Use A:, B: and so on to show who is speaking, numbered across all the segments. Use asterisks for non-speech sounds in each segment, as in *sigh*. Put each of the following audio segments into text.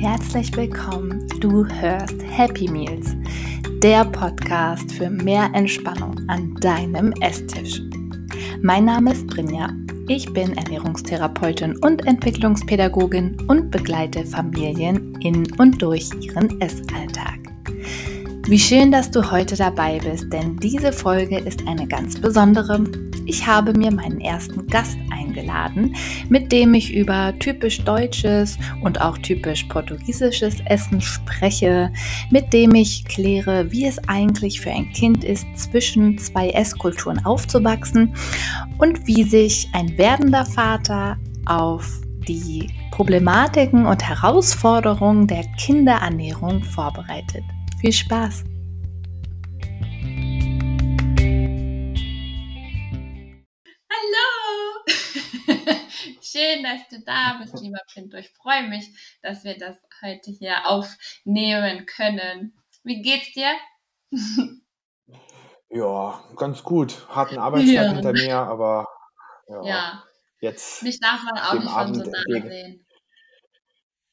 A: herzlich willkommen. Du hörst Happy Meals, der Podcast für mehr Entspannung an deinem Esstisch. Mein Name ist Brinja. Ich bin Ernährungstherapeutin und Entwicklungspädagogin und begleite Familien in und durch ihren Essalltag. Wie schön, dass du heute dabei bist, denn diese Folge ist eine ganz besondere. Ich habe mir meinen ersten Gast eingeladen, mit dem ich über typisch deutsches und auch typisch portugiesisches Essen spreche, mit dem ich kläre, wie es eigentlich für ein Kind ist, zwischen zwei Esskulturen aufzuwachsen und wie sich ein werdender Vater auf die Problematiken und Herausforderungen der Kinderernährung vorbereitet. Viel Spaß! Schön, dass du da bist, lieber Pinto. Ich freue mich, dass wir das heute hier aufnehmen können. Wie geht's dir? *laughs*
B: Ja, ganz gut. Harten Arbeitstag ja. hinter mir, aber ja, ja. jetzt.
A: Mich darf man auch nicht von so nah sehen.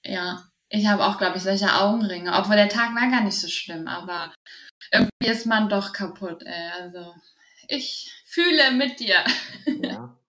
A: Ja, ich habe auch, glaube ich, solche Augenringe. Obwohl der Tag war gar nicht so schlimm, aber irgendwie ist man doch kaputt, ey. Also, ich fühle mit dir. Ja. *laughs*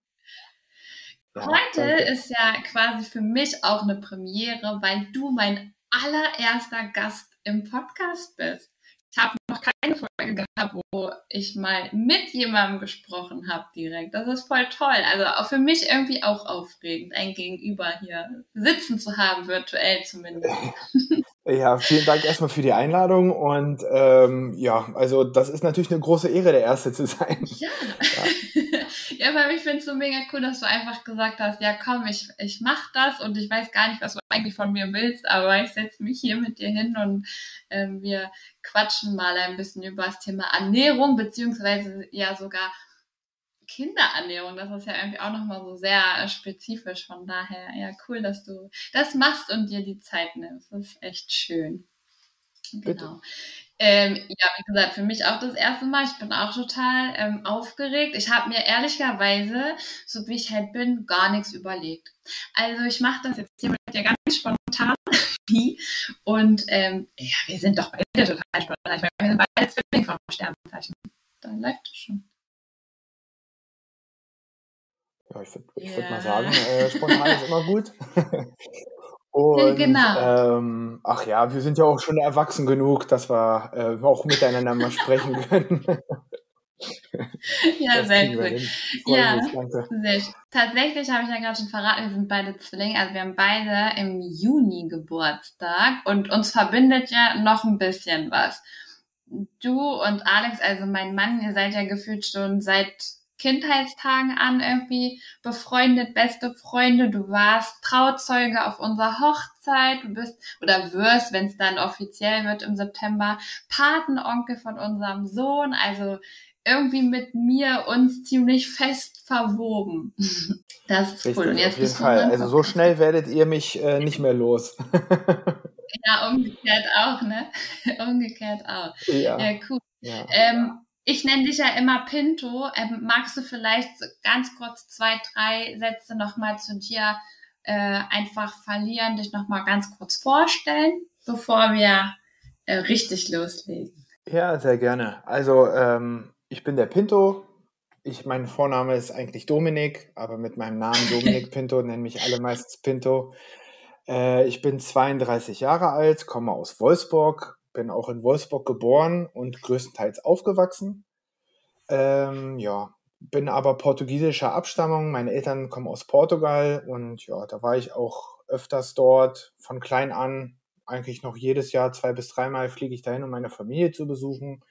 A: Heute ist ja quasi für mich auch eine Premiere, weil du mein allererster Gast im Podcast bist. Ich habe noch keine Folge gehabt, wo ich mal mit jemandem gesprochen habe direkt. Das ist voll toll. Also auch für mich irgendwie auch aufregend, ein Gegenüber hier sitzen zu haben, virtuell zumindest. *laughs*
B: Ja, vielen Dank erstmal für die Einladung und ähm, ja, also das ist natürlich eine große Ehre, der Erste zu sein. *laughs*
A: Ja, *laughs* ja. aber ich finde es so mega cool, dass du einfach gesagt hast, ja komm, ich, ich mach das und ich weiß gar nicht, was du eigentlich von mir willst, aber ich setze mich hier mit dir hin und ähm, wir quatschen mal ein bisschen über das Thema Ernährung, beziehungsweise ja sogar Kinderernährung. Das ist ja irgendwie auch nochmal so sehr spezifisch. Von daher, ja, cool, dass du das machst und dir die Zeit nimmst. Das ist echt schön. Genau. Ähm, ja, wie gesagt, für mich auch das erste Mal. Ich bin auch total ähm, aufgeregt. Ich habe mir ehrlicherweise, so wie ich halt bin, gar nichts überlegt. Also ich mache das jetzt hier mit dir ganz spontan. und ähm, ja, wir sind doch beide total spontan. Wir sind beide Zwillinge vom Sternzeichen. Da läuft es schon.
B: Ja, ich würde ich würd mal sagen, äh, spontan ist immer gut. *laughs* Und,
A: genau.
B: Ähm, ach ja, wir sind ja auch schon erwachsen genug, dass wir äh, auch miteinander mal sprechen *laughs* können.
A: ja, das sehr gut. Ja, sehr. Tatsächlich habe ich ja gerade schon verraten, wir sind beide Zwillinge. Also wir haben beide im Juni Geburtstag und uns verbindet ja noch ein bisschen was. Du und Alex, also mein Mann, ihr seid ja gefühlt schon seit Kindheitstagen an irgendwie befreundet, beste Freunde. Du warst Trauzeuge auf unserer Hochzeit. Du bist oder wirst, wenn es dann offiziell wird im September, Patenonkel von unserem Sohn. Also irgendwie mit mir uns ziemlich fest verwoben. *laughs*
B: Das ist Richtig, cool. Und jetzt auf jeden Fall. Also so schnell werdet ihr mich äh, nicht mehr los. *laughs*
A: ja, umgekehrt auch, ne? *laughs* umgekehrt auch. Ja, ja cool. Ja, ähm, ich nenne dich ja immer Pinto. Ähm, magst du vielleicht ganz kurz zwei, drei Sätze nochmal zu dir äh, einfach verlieren, dich nochmal ganz kurz vorstellen, bevor wir äh, richtig loslegen?
B: Ja, sehr gerne. Also ähm, ich bin der Pinto. Ich, mein Vorname ist eigentlich Dominik, aber mit meinem Namen *laughs* Dominik Pinto nennen mich alle meistens Pinto. Äh, ich bin 32 Jahre alt, komme aus Wolfsburg, bin auch in Wolfsburg geboren und größtenteils aufgewachsen. Ähm, ja, bin aber portugiesischer Abstammung. Meine Eltern kommen aus Portugal und ja, da war ich auch öfters dort von klein an. Eigentlich noch jedes Jahr zwei bis dreimal fliege ich dahin, um meine Familie zu besuchen.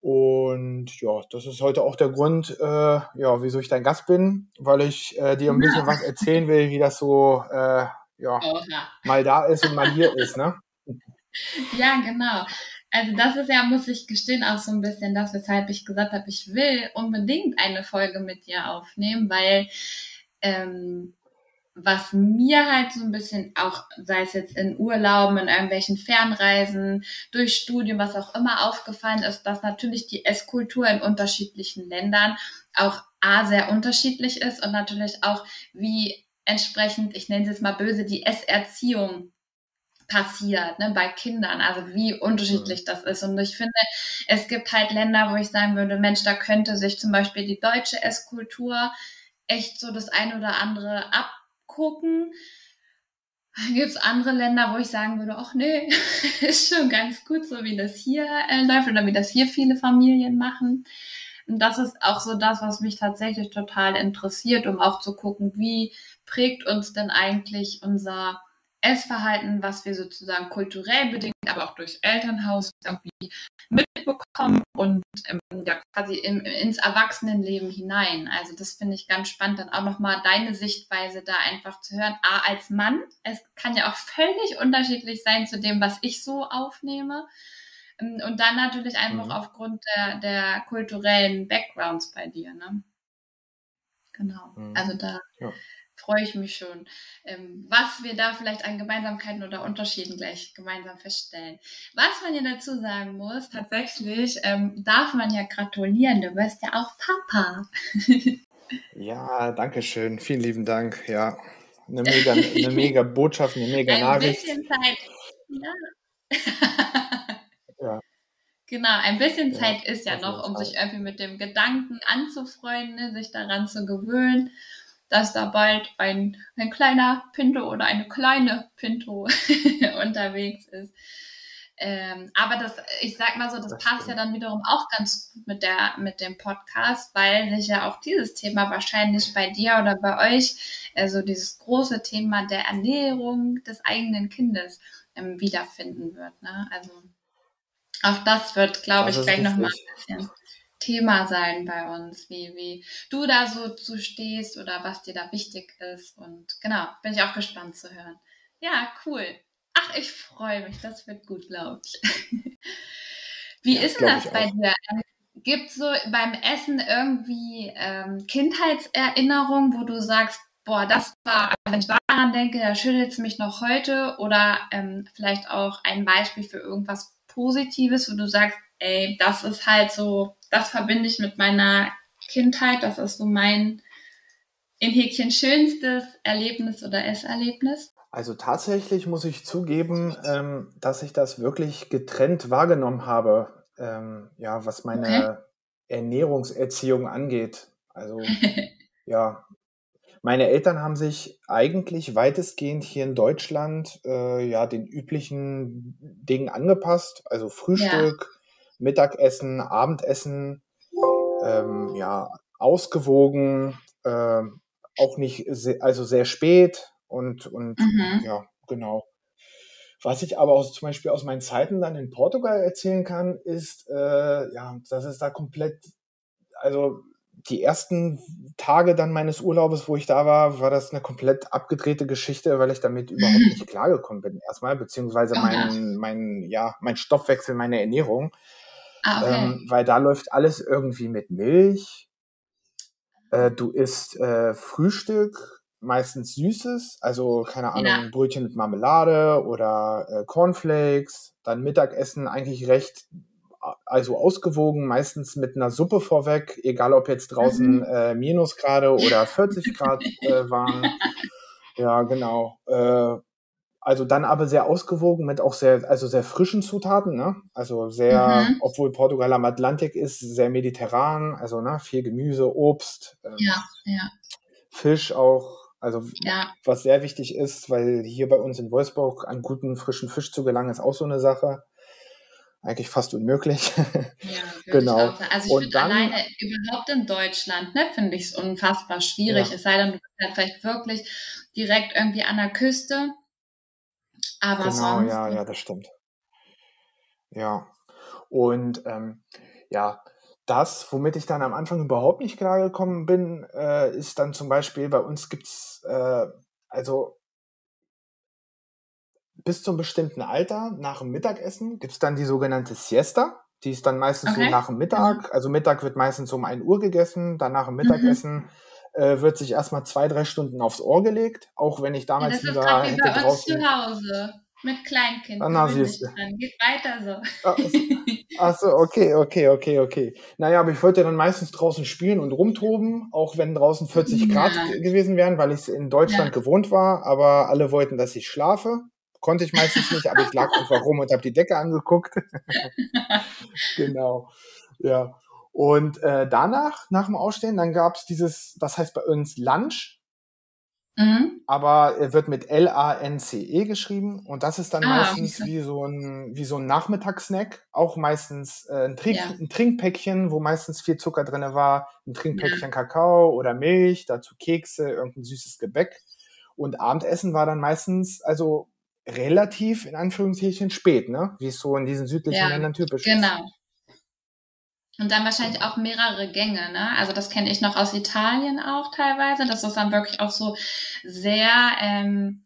B: Und ja, das ist heute auch der Grund, äh, ja, wieso ich dein Gast bin, weil ich äh, dir ein bisschen *laughs* was erzählen will, wie das so äh, ja, mal da ist und mal hier ist, ne? *laughs*
A: Ja, genau. Also das ist ja, muss ich gestehen, auch so ein bisschen das, weshalb ich gesagt habe, ich will unbedingt eine Folge mit dir aufnehmen, weil ähm, was mir halt so ein bisschen auch, sei es jetzt in Urlauben, in irgendwelchen Fernreisen, durch Studien, was auch immer aufgefallen ist, dass natürlich die Esskultur in unterschiedlichen Ländern auch A, sehr unterschiedlich ist und natürlich auch wie entsprechend, ich nenne es jetzt mal böse, die Esserziehung passiert, ne, bei Kindern, also wie unterschiedlich mhm. das ist. Und ich finde, es gibt halt Länder, wo ich sagen würde, Mensch, da könnte sich zum Beispiel die deutsche Esskultur echt so das eine oder andere abgucken. Dann gibt es andere Länder, wo ich sagen würde, ach nee, *laughs* ist schon ganz gut, so wie das hier äh, läuft oder wie das hier viele Familien machen. Und das ist auch so das, was mich tatsächlich total interessiert, um auch zu gucken, wie prägt uns denn eigentlich unser Essverhalten, was wir sozusagen kulturell bedingt, aber auch durchs Elternhaus irgendwie mitbekommen und ähm, ja, quasi im, ins Erwachsenenleben hinein. Also das finde ich ganz spannend, dann auch nochmal deine Sichtweise da einfach zu hören. A, als Mann, es kann ja auch völlig unterschiedlich sein zu dem, was ich so aufnehme. Ähm, und dann natürlich einfach mhm. aufgrund der, der kulturellen Backgrounds bei dir. Ne? Genau. Mhm. Also da ja freue ich mich schon, ähm, was wir da vielleicht an Gemeinsamkeiten oder Unterschieden gleich gemeinsam feststellen. Was man ja dazu sagen muss, tatsächlich ähm, darf man ja gratulieren, du wirst ja auch Papa. *laughs*
B: ja, danke schön, vielen lieben Dank, ja. Eine mega, eine mega *laughs* Botschaft, eine mega ein Nachricht. Bisschen Zeit. Ja.
A: ja. *laughs* Genau, ein bisschen ja, Zeit ist ja noch, um sich irgendwie mit dem Gedanken anzufreunden, ne, sich daran zu gewöhnen dass da bald ein, ein kleiner Pinto oder eine kleine Pinto *laughs* unterwegs ist. Ähm, aber das, ich sag mal so, das, das passt stimmt. ja dann wiederum auch ganz gut mit der, mit dem Podcast, weil sich ja auch dieses Thema wahrscheinlich bei dir oder bei euch, also dieses große Thema der Ernährung des eigenen Kindes ähm, wiederfinden wird. Ne? Also auch das wird, glaube ich, gleich nochmal ein bisschen Thema sein bei uns, wie, wie du da so zu stehst oder was dir da wichtig ist. Und genau, bin ich auch gespannt zu hören. Ja, cool. Ach, ich freue mich, das wird gut, glaube ich. *laughs* wie ja, ist denn das bei dir? Gibt es so beim Essen irgendwie ähm, Kindheitserinnerungen, wo du sagst, boah, das war, wenn ich daran denke, da schüttelt es mich noch heute oder ähm, vielleicht auch ein Beispiel für irgendwas Positives, wo du sagst, ey, das ist halt so, das verbinde ich mit meiner Kindheit, das ist so mein in Häkchen schönstes Erlebnis oder Esserlebnis?
B: Also tatsächlich muss ich zugeben, ähm, dass ich das wirklich getrennt wahrgenommen habe, ähm, ja, was meine okay. Ernährungserziehung angeht. Also *laughs* ja, meine Eltern haben sich eigentlich weitestgehend hier in Deutschland äh, ja den üblichen Dingen angepasst, also Frühstück, Mittagessen, Abendessen, ähm, ja, ausgewogen, äh, auch nicht, se also sehr spät und, und mhm. ja, genau. Was ich aber aus, zum Beispiel aus meinen Zeiten dann in Portugal erzählen kann, ist, äh, ja, dass es da komplett, also die ersten Tage dann meines Urlaubes, wo ich da war, war das eine komplett abgedrehte Geschichte, weil ich damit *laughs* überhaupt nicht klargekommen bin erstmal, beziehungsweise mein, mein, ja, mein Stoffwechsel, meine Ernährung. Ah, okay. ähm, weil da läuft alles irgendwie mit Milch. Äh, du isst äh, Frühstück, meistens Süßes, also keine Ahnung, ja. Brötchen mit Marmelade oder äh, Cornflakes. Dann Mittagessen eigentlich recht, also ausgewogen, meistens mit einer Suppe vorweg, egal ob jetzt draußen mhm. äh, Minusgrade oder *laughs* 40 Grad äh, waren. *laughs* Ja, genau. Also dann aber sehr ausgewogen mit auch sehr, also sehr frischen Zutaten, ne? Also sehr, mhm. obwohl Portugal am Atlantik ist, sehr mediterran, also ne, viel Gemüse, Obst, ähm, ja, ja. Fisch auch. Also ja. was sehr wichtig ist, weil hier bei uns in Wolfsburg an guten frischen Fisch zu gelangen, ist auch so eine Sache. Eigentlich fast unmöglich. *laughs*
A: Ja, genau. Also ich finde alleine überhaupt in Deutschland, ne, finde ich es unfassbar schwierig. Ja. Es sei denn, du bist halt vielleicht wirklich direkt irgendwie an der Küste aber
B: Genau, sonst. ja, ja, das stimmt. Ja. Und ähm, ja, das, womit ich dann am Anfang überhaupt nicht klargekommen bin, äh, ist dann zum Beispiel, bei uns gibt's äh, also bis zum bestimmten Alter, nach dem Mittagessen, gibt's dann die sogenannte Siesta. Die ist dann meistens so nach dem Mhm. Mittag. Also Mittag wird meistens um ein Uhr gegessen, dann nach dem Mhm. Äh, wird sich erstmal zwei, drei Stunden aufs Ohr gelegt, auch wenn ich damals
A: ja, das wieder ist wie bei uns zu Hause mit Kleinkindern.
B: Ah, siehst du.
A: Geht weiter so.
B: Achso, okay, okay, okay, okay. Naja, aber ich wollte dann meistens draußen spielen und rumtoben, auch wenn draußen 40 Grad gewesen wären, weil ich es in Deutschland ja. gewohnt war, aber alle wollten, dass ich schlafe. konnte ich meistens nicht, aber ich lag einfach rum und habe die Decke angeguckt. *laughs* genau. Ja. Und äh, danach, nach dem Ausstehen, dann gab es dieses, das heißt bei uns Lunch. Mhm. Aber er wird mit L-A-N-C-E geschrieben und das ist dann ah, meistens okay. wie so ein, wie so ein Nachmittagssnack. Auch meistens äh, ein, Trink, ja. ein Trinkpäckchen, wo meistens viel Zucker drin war, ein Trinkpäckchen ja. Kakao oder Milch, dazu Kekse, irgendein süßes Gebäck. Und Abendessen war dann meistens, also relativ in Anführungszeichen spät, ne? Wie es so in diesen südlichen ja, Ländern typisch
A: genau. ist. Genau. Und dann wahrscheinlich auch mehrere Gänge, ne? Also das kenne ich noch aus Italien auch teilweise, dass das dann wirklich auch so sehr ähm,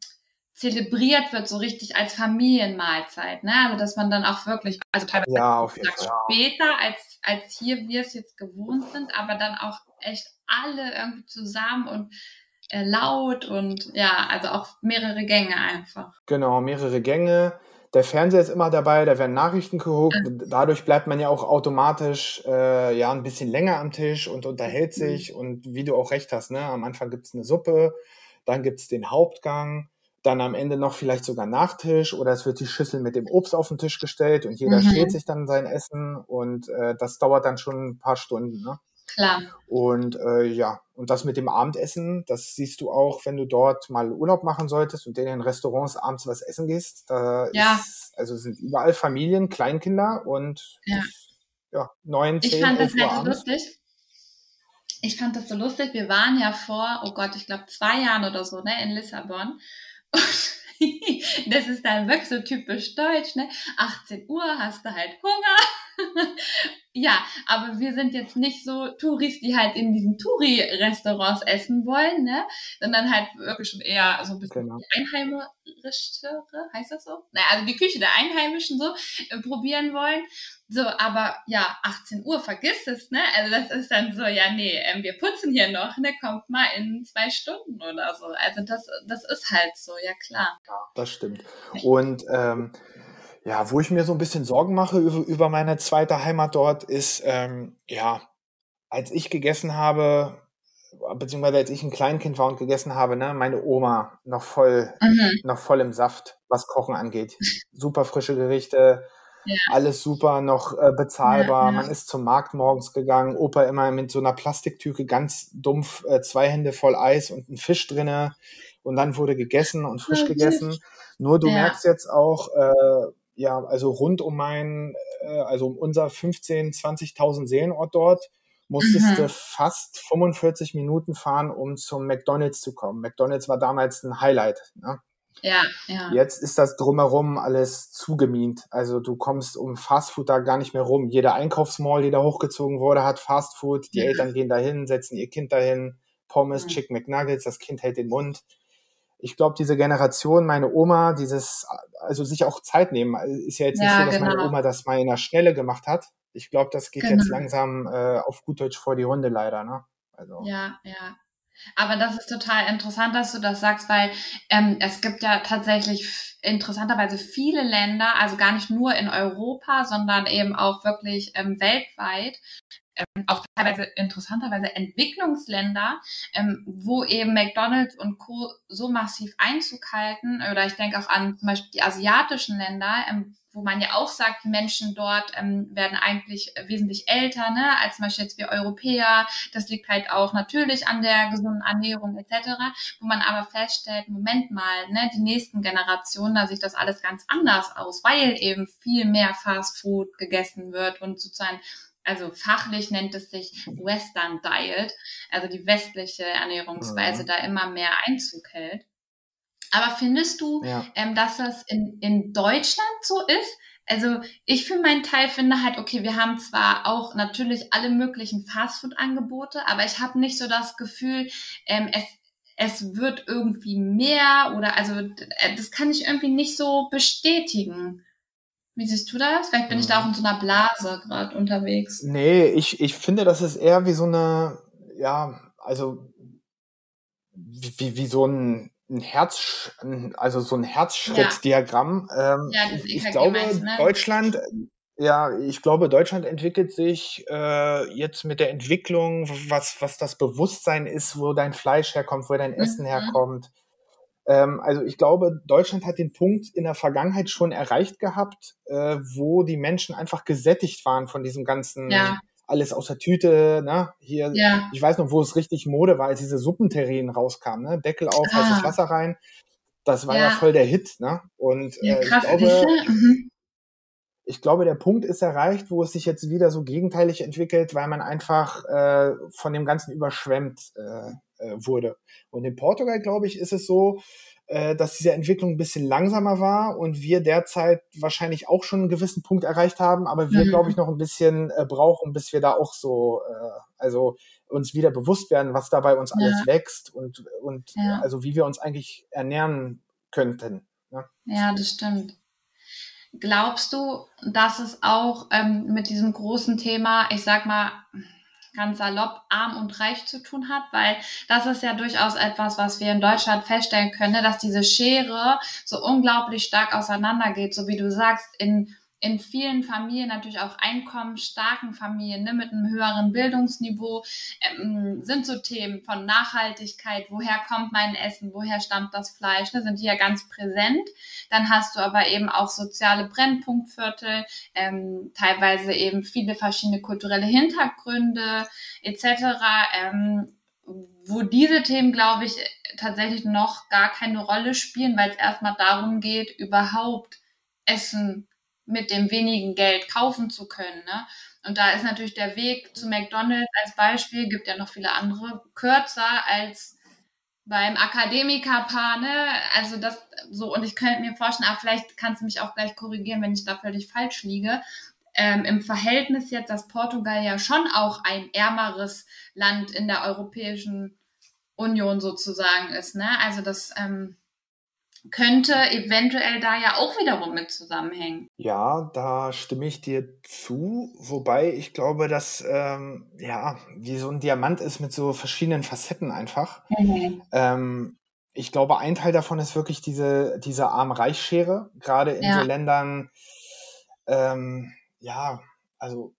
A: zelebriert wird, so richtig als Familienmahlzeit, ne? Also dass man dann auch wirklich, also teilweise ja, auf jeden Fall. später als als hier wir es jetzt gewohnt sind, aber dann auch echt alle irgendwie zusammen und äh, laut und ja, also auch mehrere Gänge einfach.
B: Genau, mehrere Gänge der Fernseher ist immer dabei, da werden Nachrichten geguckt. Dadurch bleibt man ja auch automatisch äh, ja ein bisschen länger am Tisch und unterhält mhm. sich. Und wie du auch recht hast, ne, am Anfang gibt's eine Suppe, dann gibt's den Hauptgang, dann am Ende noch vielleicht sogar Nachtisch oder es wird die Schüssel mit dem Obst auf den Tisch gestellt und jeder mhm. schält sich dann sein Essen und äh, das dauert dann schon ein paar Stunden. Ne?
A: Klar.
B: Und äh, ja, und das mit dem Abendessen, das siehst du auch, wenn du dort mal Urlaub machen solltest und in den Restaurants abends was essen gehst. Da ja. ist, also sind überall Familien, Kleinkinder und ja, neun, zehn,
A: Ich fand das halt so lustig. Ich fand das so lustig. Wir waren ja vor, oh Gott, ich glaube zwei Jahren oder so, ne, in Lissabon. *laughs* Und *laughs* das ist dann wirklich so typisch deutsch, ne? 18 Uhr hast du halt Hunger. *laughs* Ja, aber wir sind jetzt nicht so Touris, die halt in diesen Touri-Restaurants essen wollen, ne? Sondern halt wirklich schon eher so ein bisschen genau. einheimischere, heißt das so? Naja, also die Küche der Einheimischen so äh, probieren wollen. So, aber ja, 18 Uhr, vergiss es, ne? Also das ist dann so, ja, nee, ähm, wir putzen hier noch, ne? Kommt mal in zwei Stunden oder so. Also das, das ist halt so, ja klar.
B: Ja, das stimmt. Und ähm, ja, wo ich mir so ein bisschen Sorgen mache über, über meine zweite Heimat dort ist, ähm, ja, als ich gegessen habe, beziehungsweise als ich ein Kleinkind war und gegessen habe, ne, meine Oma noch voll, mhm. noch voll im Saft, was Kochen angeht. Super frische Gerichte, ja. alles super, noch äh, bezahlbar. Ja, ja. Man ist zum Markt morgens gegangen, Opa immer mit so einer Plastiktüte ganz dumpf, äh, zwei Hände voll Eis und ein Fisch drinne. Und dann wurde gegessen und frisch gegessen. Nur du merkst jetzt auch, äh, ja, also rund um mein, äh, also um unser 15, 20.000 Seelenort dort, musstest mhm. du fast 45 Minuten fahren, um zum McDonalds zu kommen. McDonalds war damals ein Highlight. Ne?
A: Ja, ja.
B: Jetzt ist das drumherum alles zugemient. Also du kommst um Fastfood da gar nicht mehr rum. Jeder Einkaufsmall, die da hochgezogen wurde, hat Fastfood. Die ja. Eltern gehen dahin, setzen ihr Kind dahin. Pommes, ja. Chicken McNuggets, das Kind hält den Mund ich glaube, diese Generation, meine Oma, dieses, also sich auch Zeit nehmen, ist ja jetzt nicht ja, so, dass genau. meine Oma das mal in der Schnelle gemacht hat. Ich glaube, das geht genau. jetzt langsam äh, auf gut Deutsch vor die Hunde leider, ne?
A: Also. Ja, ja. Aber das ist total interessant, dass du das sagst, weil ähm, es gibt ja tatsächlich interessanterweise viele Länder, also gar nicht nur in Europa, sondern eben auch wirklich ähm, weltweit, ähm, auch teilweise interessanterweise Entwicklungsländer, ähm, wo eben McDonald's und Co. so massiv Einzug halten. Oder ich denke auch an zum Beispiel die asiatischen Länder, ähm, wo man ja auch sagt, die Menschen dort ähm, werden eigentlich wesentlich älter, ne, als zum Beispiel jetzt wir Europäer. Das liegt halt auch natürlich an der gesunden Ernährung etc., wo man aber feststellt, Moment mal, ne, die nächsten Generationen, da sieht das alles ganz anders aus, weil eben viel mehr Fast Food gegessen wird und sozusagen also fachlich nennt es sich Western Diet, also die westliche Ernährungsweise mhm. da immer mehr Einzug hält. Aber findest du, ja. ähm, dass das in, in Deutschland so ist? Also ich für meinen Teil finde halt, okay, wir haben zwar auch natürlich alle möglichen Fastfood-Angebote, aber ich habe nicht so das Gefühl, ähm, es, es wird irgendwie mehr oder also äh, das kann ich irgendwie nicht so bestätigen. Wie siehst du das? Vielleicht bin ich da auch in so einer Blase gerade unterwegs.
B: Nee, ich, ich finde, das ist eher wie so eine, ja, also wie, wie so ein, ein Herz, also so ein Herzschrittdiagramm. Ja. Ähm, ja, das ich glaube, meinst, ne? Deutschland, ja, ich glaube, Deutschland entwickelt sich äh, jetzt mit der Entwicklung, was, was das Bewusstsein ist, wo dein Fleisch herkommt, wo dein Essen mhm. herkommt also ich glaube, Deutschland hat den Punkt in der Vergangenheit schon erreicht gehabt, äh, wo die Menschen einfach gesättigt waren von diesem ganzen ja. alles aus der Tüte, ne? Hier, ja. ich weiß noch, wo es richtig Mode war, als diese Suppenterrinen rauskamen, ne? Deckel auf, ah. heißes Wasser rein. Das war ja. ja, voll der Hit, ne? Und äh, ich glaube, mhm. ich glaube, der Punkt ist erreicht, wo es sich jetzt wieder so gegenteilig entwickelt, weil man einfach äh, von dem Ganzen überschwemmt äh, äh, wurde. Und in Portugal, glaube ich, ist es so, äh, dass diese Entwicklung ein bisschen langsamer war und wir derzeit wahrscheinlich auch schon einen gewissen Punkt erreicht haben, aber wir, mhm. glaube ich, noch ein bisschen äh, brauchen, bis wir da auch so, äh, also uns wieder bewusst werden, was da bei uns ja. alles wächst und, und ja. also wie wir uns eigentlich ernähren könnten.
A: Ne? Ja, das stimmt. Glaubst du, dass es auch ähm, mit diesem großen Thema, ich sag mal, ganz salopp arm und reich zu tun hat, weil das ist ja durchaus etwas, was wir in Deutschland feststellen können, dass diese Schere so unglaublich stark auseinandergeht, so wie du sagst, in in vielen Familien, natürlich auch einkommensstarken Familien ne, mit einem höheren Bildungsniveau, ähm, sind so Themen von Nachhaltigkeit, woher kommt mein Essen, woher stammt das Fleisch, ne, sind die ja ganz präsent. Dann hast du aber eben auch soziale Brennpunktviertel, ähm, teilweise eben viele verschiedene kulturelle Hintergründe etc. Ähm, wo diese Themen, glaube ich, tatsächlich noch gar keine Rolle spielen, weil es erstmal darum geht, überhaupt Essen mit dem wenigen Geld kaufen zu können. Ne? Und da ist natürlich der Weg zu McDonald's als Beispiel, gibt ja noch viele andere, kürzer als beim Akademikerpaar, ne? Also das so, und ich könnte mir vorstellen, aber vielleicht kannst du mich auch gleich korrigieren, wenn ich da völlig falsch liege. Ähm, Im Verhältnis jetzt, dass Portugal ja schon auch ein ärmeres Land in der Europäischen Union sozusagen ist, ne? Also das ähm, könnte eventuell da ja auch wiederum mit zusammenhängen.
B: Ja, da stimme ich dir zu, wobei ich glaube, dass ähm, ja, wie so ein Diamant ist mit so verschiedenen Facetten einfach. Mhm. Ähm, ich glaube, ein Teil davon ist wirklich diese, diese Arm-Reich-Schere, gerade in ja. so Ländern, ähm, ja, also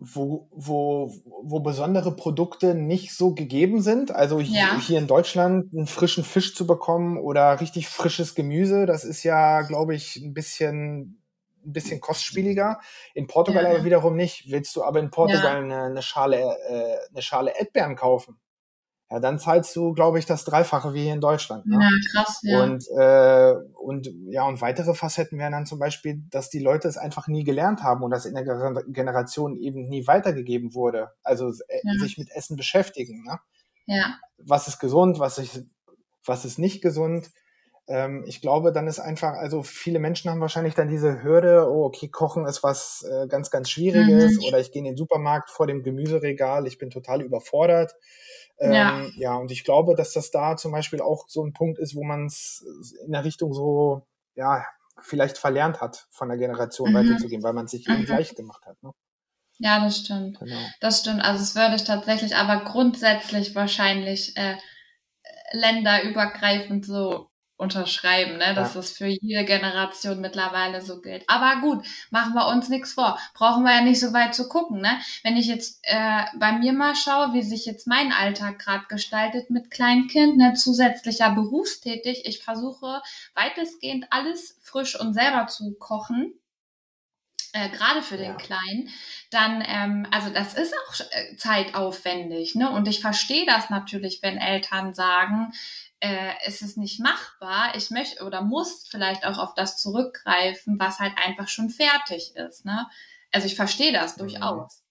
B: wo, wo, wo besondere Produkte nicht so gegeben sind. Also hier, ja. hier in Deutschland einen frischen Fisch zu bekommen oder richtig frisches Gemüse, das ist ja, glaube ich, ein bisschen, ein bisschen kostspieliger. In Portugal ja. aber wiederum nicht. Willst du aber in Portugal ja. eine, eine, Schale, äh, eine Schale Erdbeeren kaufen? Ja, dann zahlst du, glaube ich, das Dreifache wie hier in Deutschland. Ne? Ja, krass, ja. Und, äh, und ja, und weitere Facetten wären dann zum Beispiel, dass die Leute es einfach nie gelernt haben und das in der Generation eben nie weitergegeben wurde. Also äh, ja. sich mit Essen beschäftigen. Ne? Ja. Was ist gesund, was ist, was ist nicht gesund? Ähm, ich glaube, dann ist einfach, also viele Menschen haben wahrscheinlich dann diese Hürde, oh, okay, Kochen ist was äh, ganz, ganz Schwieriges mhm. oder ich gehe in den Supermarkt vor dem Gemüseregal, ich bin total überfordert. Ähm, ja. ja, und ich glaube, dass das da zum Beispiel auch so ein Punkt ist, wo man es in der Richtung so, ja, vielleicht verlernt hat, von der Generation mhm. weiterzugehen, weil man es sich mhm. eben leicht gemacht hat. Ne?
A: Ja, das stimmt. Genau. Das stimmt. Also es würde ich tatsächlich aber grundsätzlich wahrscheinlich äh, länderübergreifend so unterschreiben, ne? dass ja. das für jede Generation mittlerweile so gilt. Aber gut, machen wir uns nichts vor. Brauchen wir ja nicht so weit zu gucken. Ne? Wenn ich jetzt äh, bei mir mal schaue, wie sich jetzt mein Alltag gerade gestaltet mit Kleinkind, ne? zusätzlicher berufstätig, ich versuche weitestgehend alles frisch und selber zu kochen. Äh, gerade für den ja. Kleinen, dann, ähm, also das ist auch äh, zeitaufwendig, ne? Und ich verstehe das natürlich, wenn Eltern sagen, äh, ist es nicht machbar. Ich möchte oder muss vielleicht auch auf das zurückgreifen, was halt einfach schon fertig ist. Ne? Also ich verstehe das mhm. durchaus.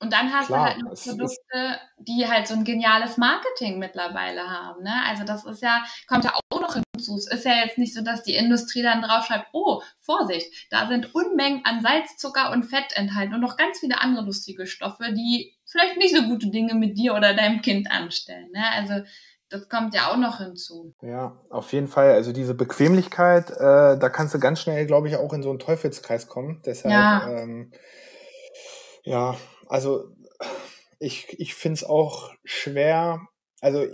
A: Und dann hast Klar, du halt noch Produkte, die halt so ein geniales Marketing mittlerweile haben. Ne? Also das ist ja, kommt ja auch noch hinzu. Es ist ja jetzt nicht so, dass die Industrie dann draufschreibt, oh, Vorsicht, da sind Unmengen an Salz, Zucker und Fett enthalten und noch ganz viele andere lustige Stoffe, die vielleicht nicht so gute Dinge mit dir oder deinem Kind anstellen. Ne? Also das kommt ja auch noch hinzu.
B: Ja, auf jeden Fall. Also diese Bequemlichkeit, äh, da kannst du ganz schnell, glaube ich, auch in so einen Teufelskreis kommen. Deshalb, ja, ähm, ja also ich, ich finde es auch schwer. Also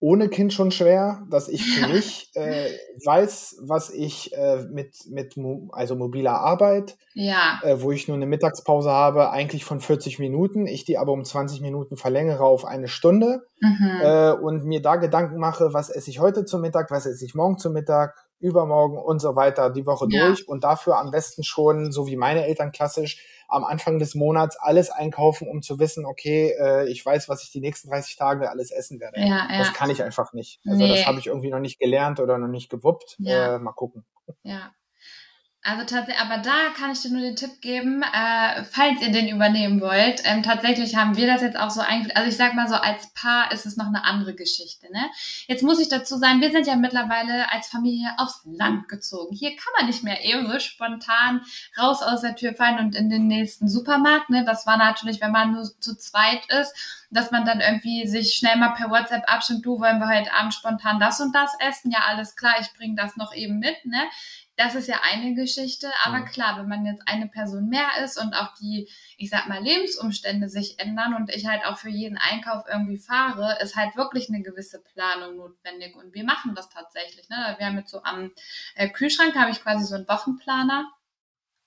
B: ohne Kind schon schwer, dass ich für mich äh, weiß, was ich äh, mit, mit mo also mobiler Arbeit,
A: Ja.
B: äh, wo ich nur eine Mittagspause habe, eigentlich von 40 Minuten, ich die aber um 20 Minuten verlängere auf eine Stunde
A: Mhm.
B: äh, und mir da Gedanken mache, was esse ich heute zum Mittag, was esse ich morgen zum Mittag, übermorgen und so weiter die Woche
A: Ja.
B: durch und dafür am besten schon, so wie meine Eltern klassisch, am Anfang des Monats alles einkaufen, um zu wissen, okay, äh, ich weiß, was ich die nächsten 30 Tage alles essen werde.
A: Ja, ja.
B: Das kann ich einfach nicht. Also
A: Nee.
B: das habe ich irgendwie noch nicht gelernt oder noch nicht gewuppt. Äh, mal gucken.
A: Ja. Also tatsächlich, aber da kann ich dir nur den Tipp geben, äh, falls ihr den übernehmen wollt. Ähm, tatsächlich haben wir das jetzt auch so eingeführt. Also ich sag mal so, als Paar ist es noch eine andere Geschichte. Ne? Jetzt muss ich dazu sagen, wir sind ja mittlerweile als Familie aufs Land gezogen. Hier kann man nicht mehr eben so spontan raus aus der Tür fallen und in den nächsten Supermarkt. Ne? Das war natürlich, wenn man nur zu zweit ist, dass man dann irgendwie sich schnell mal per WhatsApp abstimmt, du wollen wir heute Abend spontan das und das essen. Ja, alles klar, ich bringe das noch eben mit. Ne? Das ist ja eine Geschichte, aber
B: Mhm.
A: klar, wenn man jetzt eine Person mehr ist und auch die, ich sag mal, Lebensumstände sich ändern und ich halt auch für jeden Einkauf irgendwie fahre, ist halt wirklich eine gewisse Planung notwendig. Und wir machen das tatsächlich. Ne? Wir haben jetzt so am äh, Kühlschrank habe ich quasi so einen Wochenplaner.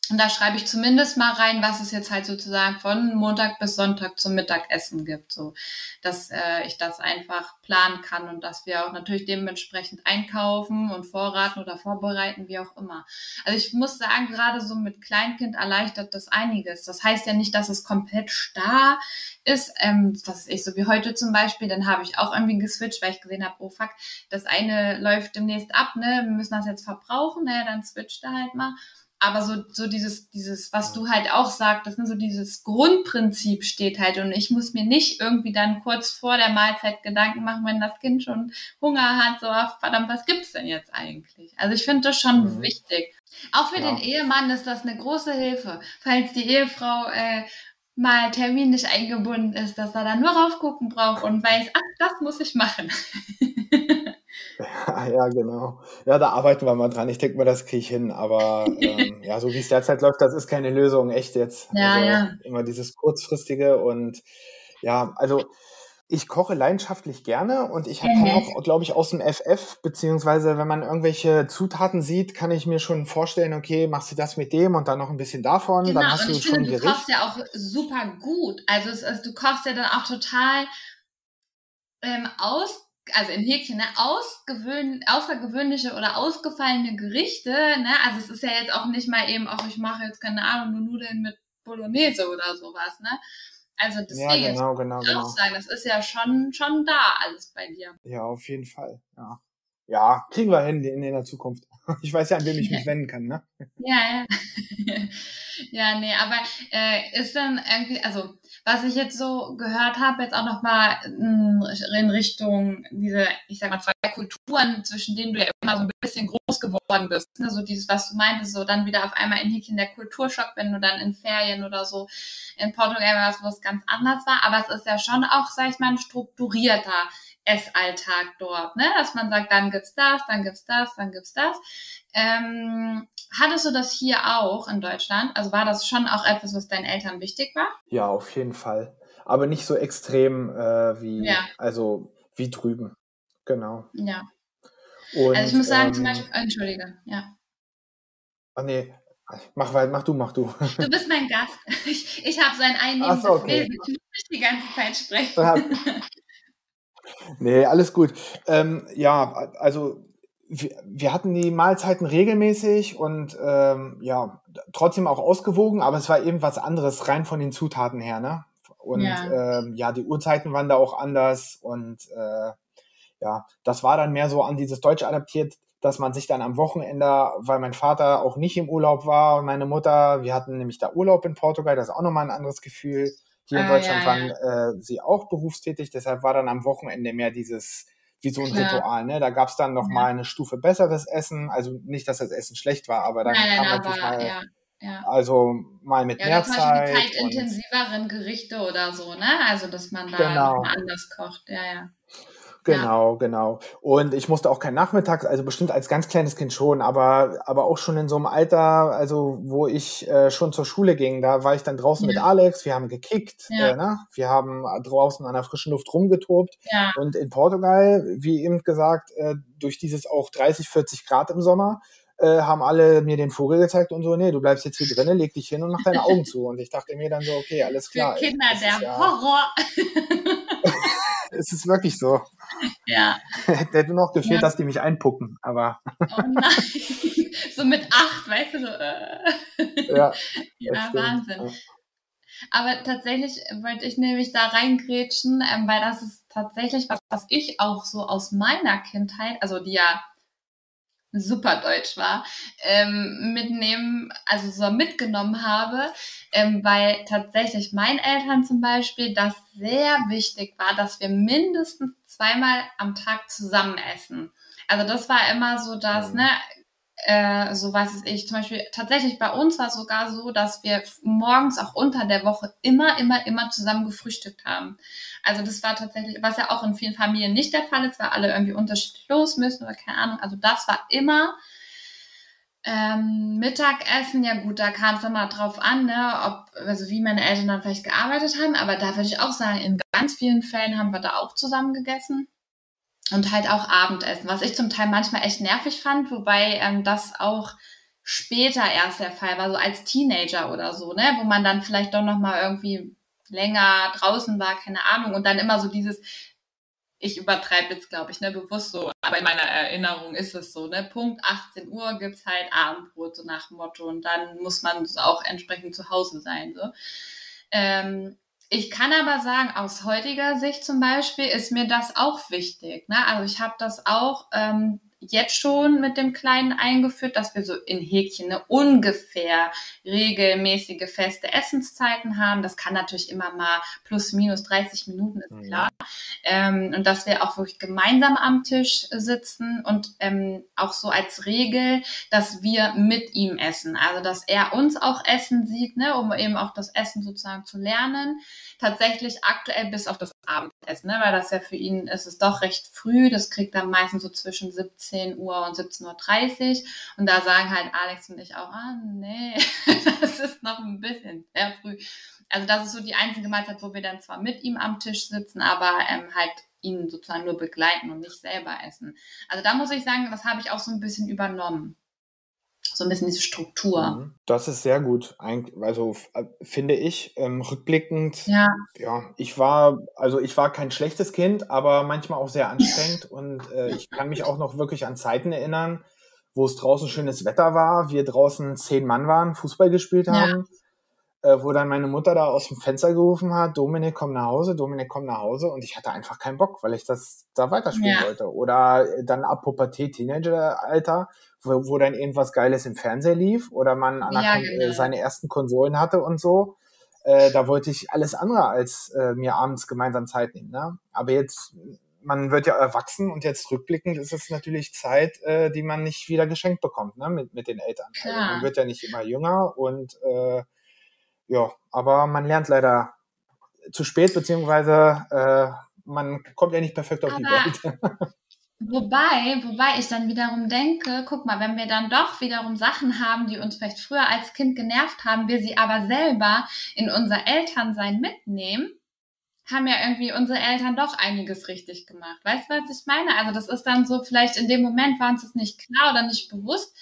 A: Und da schreibe ich zumindest mal rein, was es jetzt halt sozusagen von Montag bis Sonntag zum Mittagessen gibt, so dass äh, ich das einfach planen kann und dass wir auch natürlich dementsprechend einkaufen und vorraten oder vorbereiten, wie auch immer. Also ich muss sagen, gerade so mit Kleinkind erleichtert das einiges. Das heißt ja nicht, dass es komplett starr ist. Ähm, ist ich so wie heute zum Beispiel, dann habe ich auch irgendwie geswitcht, weil ich gesehen habe, oh fuck, das eine läuft demnächst ab, ne, wir müssen das jetzt verbrauchen, ne, dann switcht er halt mal aber so, so dieses, dieses, was du halt auch sagtest, ne, so dieses Grundprinzip steht halt und ich muss mir nicht irgendwie dann kurz vor der Mahlzeit Gedanken machen, wenn das Kind schon Hunger hat, so, ach, verdammt, was gibt's denn jetzt eigentlich? Also ich finde das schon
B: Mhm.
A: wichtig. Auch für
B: Ja.
A: den Ehemann ist das eine große Hilfe, falls die Ehefrau äh, mal terminlich eingebunden ist, dass er dann nur raufgucken braucht und weiß, ach, das muss ich machen. *laughs*
B: Ja, *laughs* ja, genau. Ja, da arbeiten wir mal dran. Ich denke mal, das kriege ich hin. Aber ähm, *laughs* ja, so wie es derzeit läuft, das ist keine Lösung, echt jetzt.
A: Ja,
B: also
A: ja.
B: immer dieses kurzfristige und ja, also ich koche leidenschaftlich gerne und ich habe
A: Mhm.
B: auch, glaube ich, aus dem FF, beziehungsweise wenn man irgendwelche Zutaten sieht, kann ich mir schon vorstellen, okay, machst du das mit dem und dann noch ein bisschen davon,
A: Genau,
B: dann hast
A: und
B: du
A: ich
B: schon
A: finde, du
B: Gericht.
A: kochst ja auch super gut. Also, es, also du kochst ja dann auch total ähm, aus, also in Häkchen, ne, ausgewöhn, außergewöhnliche oder ausgefallene Gerichte. Ne? Also es ist ja jetzt auch nicht mal eben, auch ich mache jetzt keine Ahnung, nur Nudeln mit Bolognese oder sowas. Ne? Also
B: Ja,
A: deswegen,
B: genau, genau,
A: ich würde auch
B: genau.
A: sagen, das ist ja schon, schon da alles bei dir.
B: Ja, auf jeden Fall. Ja, ja kriegen wir hin in, in der Zukunft. *laughs* Ich weiß ja, an wen ich mich *laughs* wenden kann, ne?
A: Ja, ja. *laughs* ja, nee, aber äh, ist dann irgendwie, also was ich jetzt so gehört habe, jetzt auch nochmal in Richtung diese, ich sag mal, zwei Kulturen, zwischen denen du ja immer so ein bisschen groß geworden bist. Ne? So dieses, was du meintest, so dann wieder auf einmal in Häkchen der Kulturschock, wenn du dann in Ferien oder so in Portugal warst, wo es ganz anders war. Aber es ist ja schon auch, sag ich mal, ein strukturierter Essalltag dort, ne? Dass man sagt, dann gibt's das, dann gibt's das, dann gibt's das. Ähm, hattest du das hier auch in Deutschland? Also war das schon auch etwas, was deinen Eltern wichtig war?
B: Ja, auf jeden Fall. Aber nicht so extrem äh, wie,
A: Ja.
B: also wie drüben. Genau.
A: Ja.
B: Und,
A: Also ich muss sagen,
B: ähm,
A: zum Beispiel, entschuldige, ja.
B: Ach nee, mach weiter, mach du, mach du.
A: Du bist mein Gast. *laughs* Ich, ich habe sein
B: Ach
A: einnehmendes
B: so, okay.
A: Wesen. Ich muss nicht die ganze Zeit sprechen. *laughs*
B: Nee, alles gut. Ähm, ja, also wir, wir hatten die Mahlzeiten regelmäßig und ähm, ja, trotzdem auch ausgewogen, aber es war eben was anderes, rein von den Zutaten her, ne? Und
A: Ja.
B: ähm, ja, die Uhrzeiten waren da auch anders und äh, ja, das war dann mehr so an dieses Deutsche adaptiert, dass man sich dann am Wochenende, weil mein Vater auch nicht im Urlaub war und meine Mutter, wir hatten nämlich da Urlaub in Portugal, das ist auch nochmal ein anderes Gefühl. Hier in
A: Ah,
B: Deutschland
A: ja,
B: waren äh, sie auch berufstätig, deshalb war dann am Wochenende mehr dieses, wie so ein
A: Klar.
B: Ritual. Ne? Da gab es dann noch
A: Ja.
B: mal eine Stufe besseres Essen, also nicht, dass das Essen schlecht war, aber dann
A: Nein,
B: kam
A: aber
B: mal,
A: ja, ja.
B: also mal mit
A: Ja,
B: mehr Zeit. Und,
A: zeitintensiveren Gerichte oder so, ne? Also, dass man da
B: Genau.
A: anders kocht. Ja, ja.
B: Genau, ja. genau. Und ich musste auch kein Nachmittags, also bestimmt als ganz kleines Kind schon, aber, aber auch schon in so einem Alter, also wo ich äh, schon zur Schule ging, da war ich dann draußen ja. mit Alex, wir haben gekickt, ja. äh, ne? wir haben draußen an der frischen Luft rumgetobt. Und in Portugal, wie eben gesagt, äh, durch dieses auch 30, 40 Grad im Sommer, äh, haben alle mir den Vogel gezeigt und so, nee, du bleibst jetzt hier drinnen, leg dich hin und mach deine *laughs* Augen zu. Und ich dachte mir dann so, okay, alles klar.
A: Für Kinder der Horror. *laughs*
B: es ist wirklich so.
A: Ja. *laughs*
B: Hätte nur noch gefehlt, ja. dass die mich einpucken, aber.
A: Oh nein. *laughs* so mit acht, weißt du, so. Äh. Ja. *laughs* ja Wahnsinn. Ja. Aber tatsächlich wollte ich nämlich da reingrätschen, ähm, weil das ist tatsächlich was, was ich auch so aus meiner Kindheit, also die ja super deutsch war, ähm, mitnehmen, also so mitgenommen habe, ähm, weil tatsächlich meinen Eltern zum Beispiel das sehr wichtig war, dass wir mindestens zweimal am Tag zusammen essen. Also das war immer so, dass, mhm. ne, äh, so weiß es ich, zum Beispiel tatsächlich bei uns war es sogar so, dass wir morgens auch unter der Woche immer, immer, immer zusammen gefrühstückt haben. Also das war tatsächlich, was ja auch in vielen Familien nicht der Fall ist, weil alle irgendwie unterschiedlich los müssen oder keine Ahnung. Also das war immer ähm, Mittagessen, ja gut, da kam es immer drauf an, ne, ob, also wie meine Eltern dann vielleicht gearbeitet haben, aber da würde ich auch sagen, in ganz vielen Fällen haben wir da auch zusammen gegessen und halt auch Abendessen, was ich zum Teil manchmal echt nervig fand, wobei ähm, das auch später erst der Fall war, so als Teenager oder so, ne, wo man dann vielleicht doch noch mal irgendwie länger draußen war, keine Ahnung, und dann immer so dieses, ich übertreibe jetzt, glaube ich, ne, bewusst so, aber in meiner Erinnerung ist es so, ne, Punkt 18 Uhr gibt's halt Abendbrot, so nach Motto, und dann muss man auch entsprechend zu Hause sein, so. Ähm, ich kann aber sagen, aus heutiger Sicht zum Beispiel ist mir das auch wichtig. Ne? Also ich habe das auch ähm, jetzt schon mit dem Kleinen eingeführt, dass wir so in Häkchen eine ungefähr regelmäßige feste Essenszeiten haben. Das kann natürlich immer mal plus minus 30 Minuten, ist mhm. klar. Ähm, und dass wir auch wirklich gemeinsam am Tisch sitzen und ähm, auch so als Regel, dass wir mit ihm essen. Also dass er uns auch essen sieht, ne, um eben auch das Essen sozusagen zu lernen. Tatsächlich aktuell bis auf das Abendessen, ne, weil das ja für ihn ist es doch recht früh. Das kriegt er meistens so zwischen 17 17 Uhr und 17.30 Uhr. Und da sagen halt Alex und ich auch, ah, nee, *laughs* das ist noch ein bisschen sehr früh. Also das ist so die einzige Mahlzeit, wo wir dann zwar mit ihm am Tisch sitzen, aber ähm, halt ihn sozusagen nur begleiten und nicht selber essen. Also da muss ich sagen, das habe ich auch so ein bisschen übernommen so ein bisschen diese Struktur. Mhm.
B: Das ist sehr gut. Also äh, finde ich, ähm, rückblickend, ja. ja, ich war, also ich war kein schlechtes Kind, aber manchmal auch sehr anstrengend *laughs* und äh, ich kann mich auch noch wirklich an Zeiten erinnern, wo es draußen schönes Wetter war, wir draußen zehn Mann waren, Fußball gespielt haben. Ja äh, wo dann meine Mutter da aus dem Fenster gerufen hat, Dominik, komm nach Hause, Dominik, komm nach Hause. Und ich hatte einfach keinen Bock, weil ich das da weiterspielen ja. wollte. Oder dann ab Pubertät, Teenageralter, wo, wo dann irgendwas Geiles im Fernsehen lief oder man ja, genau. seine ersten Konsolen hatte und so. Äh, da wollte ich alles andere als äh, mir abends gemeinsam Zeit nehmen. Ne? Aber jetzt, man wird ja erwachsen und jetzt rückblickend ist es natürlich Zeit, äh, die man nicht wieder geschenkt bekommt ne? mit, mit den Eltern. Also man wird ja nicht immer jünger und äh, ja, aber man lernt leider zu spät, beziehungsweise äh, man kommt ja nicht perfekt auf aber, die Welt. *laughs*
A: wobei, wobei ich dann wiederum denke, guck mal, wenn wir dann doch wiederum Sachen haben, die uns vielleicht früher als Kind genervt haben, wir sie aber selber in unser Elternsein mitnehmen, haben ja irgendwie unsere Eltern doch einiges richtig gemacht. Weißt du, was ich meine? Also das ist dann so, vielleicht in dem Moment war uns das nicht klar oder nicht bewusst,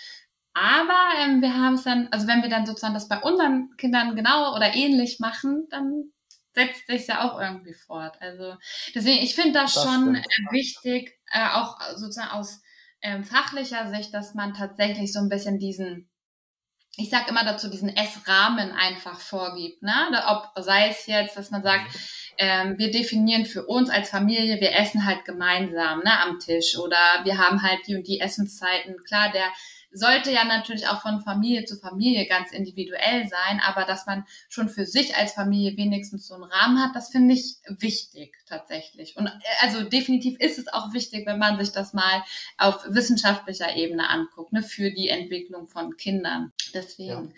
A: aber ähm, wir haben es dann, also wenn wir dann sozusagen das bei unseren Kindern genau oder ähnlich machen, dann setzt sich ja auch irgendwie fort. Also deswegen, ich finde das, das, schon äh, wichtig, äh, auch sozusagen aus ähm, fachlicher Sicht, dass man tatsächlich so ein bisschen diesen, ich sag immer dazu, diesen Essrahmen einfach vorgibt. Ne? Ob sei es jetzt, dass man sagt, mhm. ähm, wir definieren für uns als Familie, wir essen halt gemeinsam ne, am Tisch oder wir haben halt die und die Essenszeiten. Klar, der sollte ja natürlich auch von Familie zu Familie ganz individuell sein, aber dass man schon für sich als Familie wenigstens so einen Rahmen hat, das finde ich wichtig tatsächlich. Und äh, also definitiv ist es auch wichtig, wenn man sich das mal auf wissenschaftlicher Ebene anguckt, ne, für die Entwicklung von Kindern. Deswegen.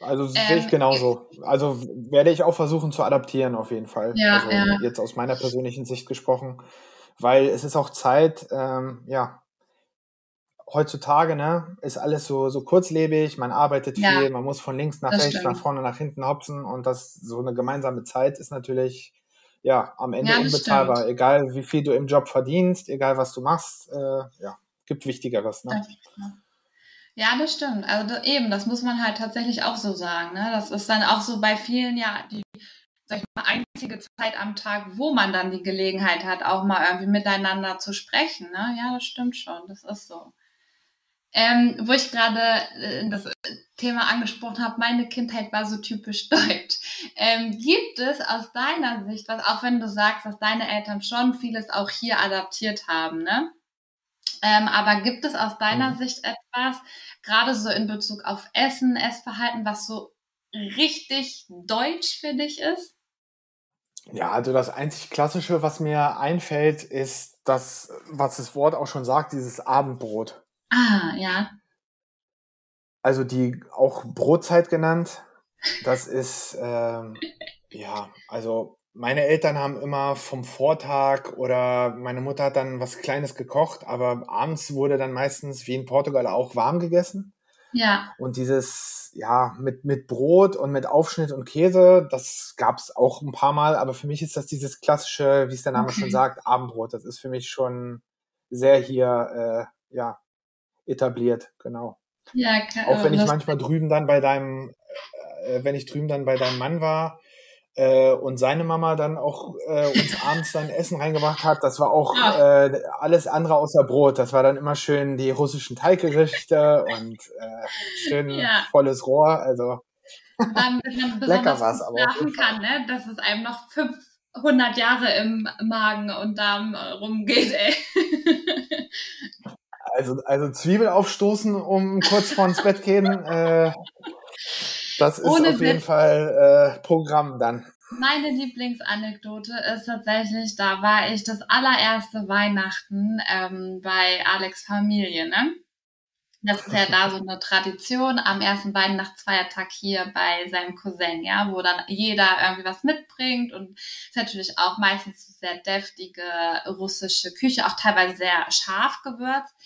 B: Ja. Also sehe ich ähm, genauso. Also werde ich auch versuchen zu adaptieren auf jeden Fall. Ja, also ja. jetzt aus meiner persönlichen Sicht gesprochen weil es ist auch Zeit, ähm, ja, heutzutage ne, ist alles so, so kurzlebig, man arbeitet ja, viel, man muss von links nach rechts, stimmt. nach vorne, nach hinten hopsen und das so eine gemeinsame Zeit ist natürlich ja am Ende ja, unbezahlbar. Stimmt. Egal wie viel du im Job verdienst, egal was du machst, äh, ja, gibt Wichtigeres. Ne?
A: Ja, das stimmt. Also das, eben, das muss man halt tatsächlich auch so sagen. Ne? Das ist dann auch so bei vielen ja die sag ich mal, einzige Zeit am Tag, wo man dann die Gelegenheit hat, auch mal irgendwie miteinander zu sprechen. Ne? Ja, das stimmt schon. Das ist so. Ähm, wo ich gerade äh, das Thema angesprochen habe, meine Kindheit war so typisch *laughs* deutsch. Ähm, gibt es aus deiner Sicht, was auch wenn du sagst, dass deine Eltern schon vieles auch hier adaptiert haben, ne? Ähm, aber gibt es aus deiner mhm. Sicht etwas, gerade so in Bezug auf Essen, Essverhalten, was so richtig deutsch für dich ist?
B: Ja, also das einzig Klassische, was mir einfällt, ist das, was das Wort auch schon sagt, dieses Abendbrot.
A: Ah, ja.
B: Also die auch Brotzeit genannt. Das *laughs* ist, ähm, ja, also meine Eltern haben immer vom Vortag oder meine Mutter hat dann was Kleines gekocht, aber abends wurde dann meistens wie in Portugal auch warm gegessen.
A: Ja.
B: Und dieses, ja, mit, mit Brot und mit Aufschnitt und Käse, das gab es auch ein paar Mal, aber für mich ist das dieses klassische, wie es der Name okay. schon sagt, Abendbrot. Das ist für mich schon sehr hier, äh, ja, etabliert, genau.
A: Ja, klar.
B: Auch wenn ich manchmal drüben dann bei deinem, äh, wenn ich drüben dann bei deinem Mann war, äh, und seine Mama dann auch äh, uns abends dann Essen reingebracht hat. Das war auch ja. äh, alles andere außer Brot. Das war dann immer schön die russischen Teiggerichte und äh, schön ja. volles Rohr. Also
A: dann, *laughs* lecker was, aber schlafen kann, ne? dass es einem noch 500 Jahre im Magen und Darm rumgeht. Ey. *laughs*
B: Also, also Zwiebel aufstoßen, um kurz vor ins Bett gehen. Äh, das ist Ohne auf jeden Witz. Fall äh, Programm dann.
A: Meine Lieblingsanekdote ist tatsächlich, da war ich das allererste Weihnachten ähm, bei Alex Familie, ne? Das ist ja da so eine Tradition am ersten Weihnachtsfeiertag hier bei seinem Cousin, ja, wo dann jeder irgendwie was mitbringt und ist natürlich auch meistens sehr deftige russische Küche, auch teilweise sehr scharf gewürzt.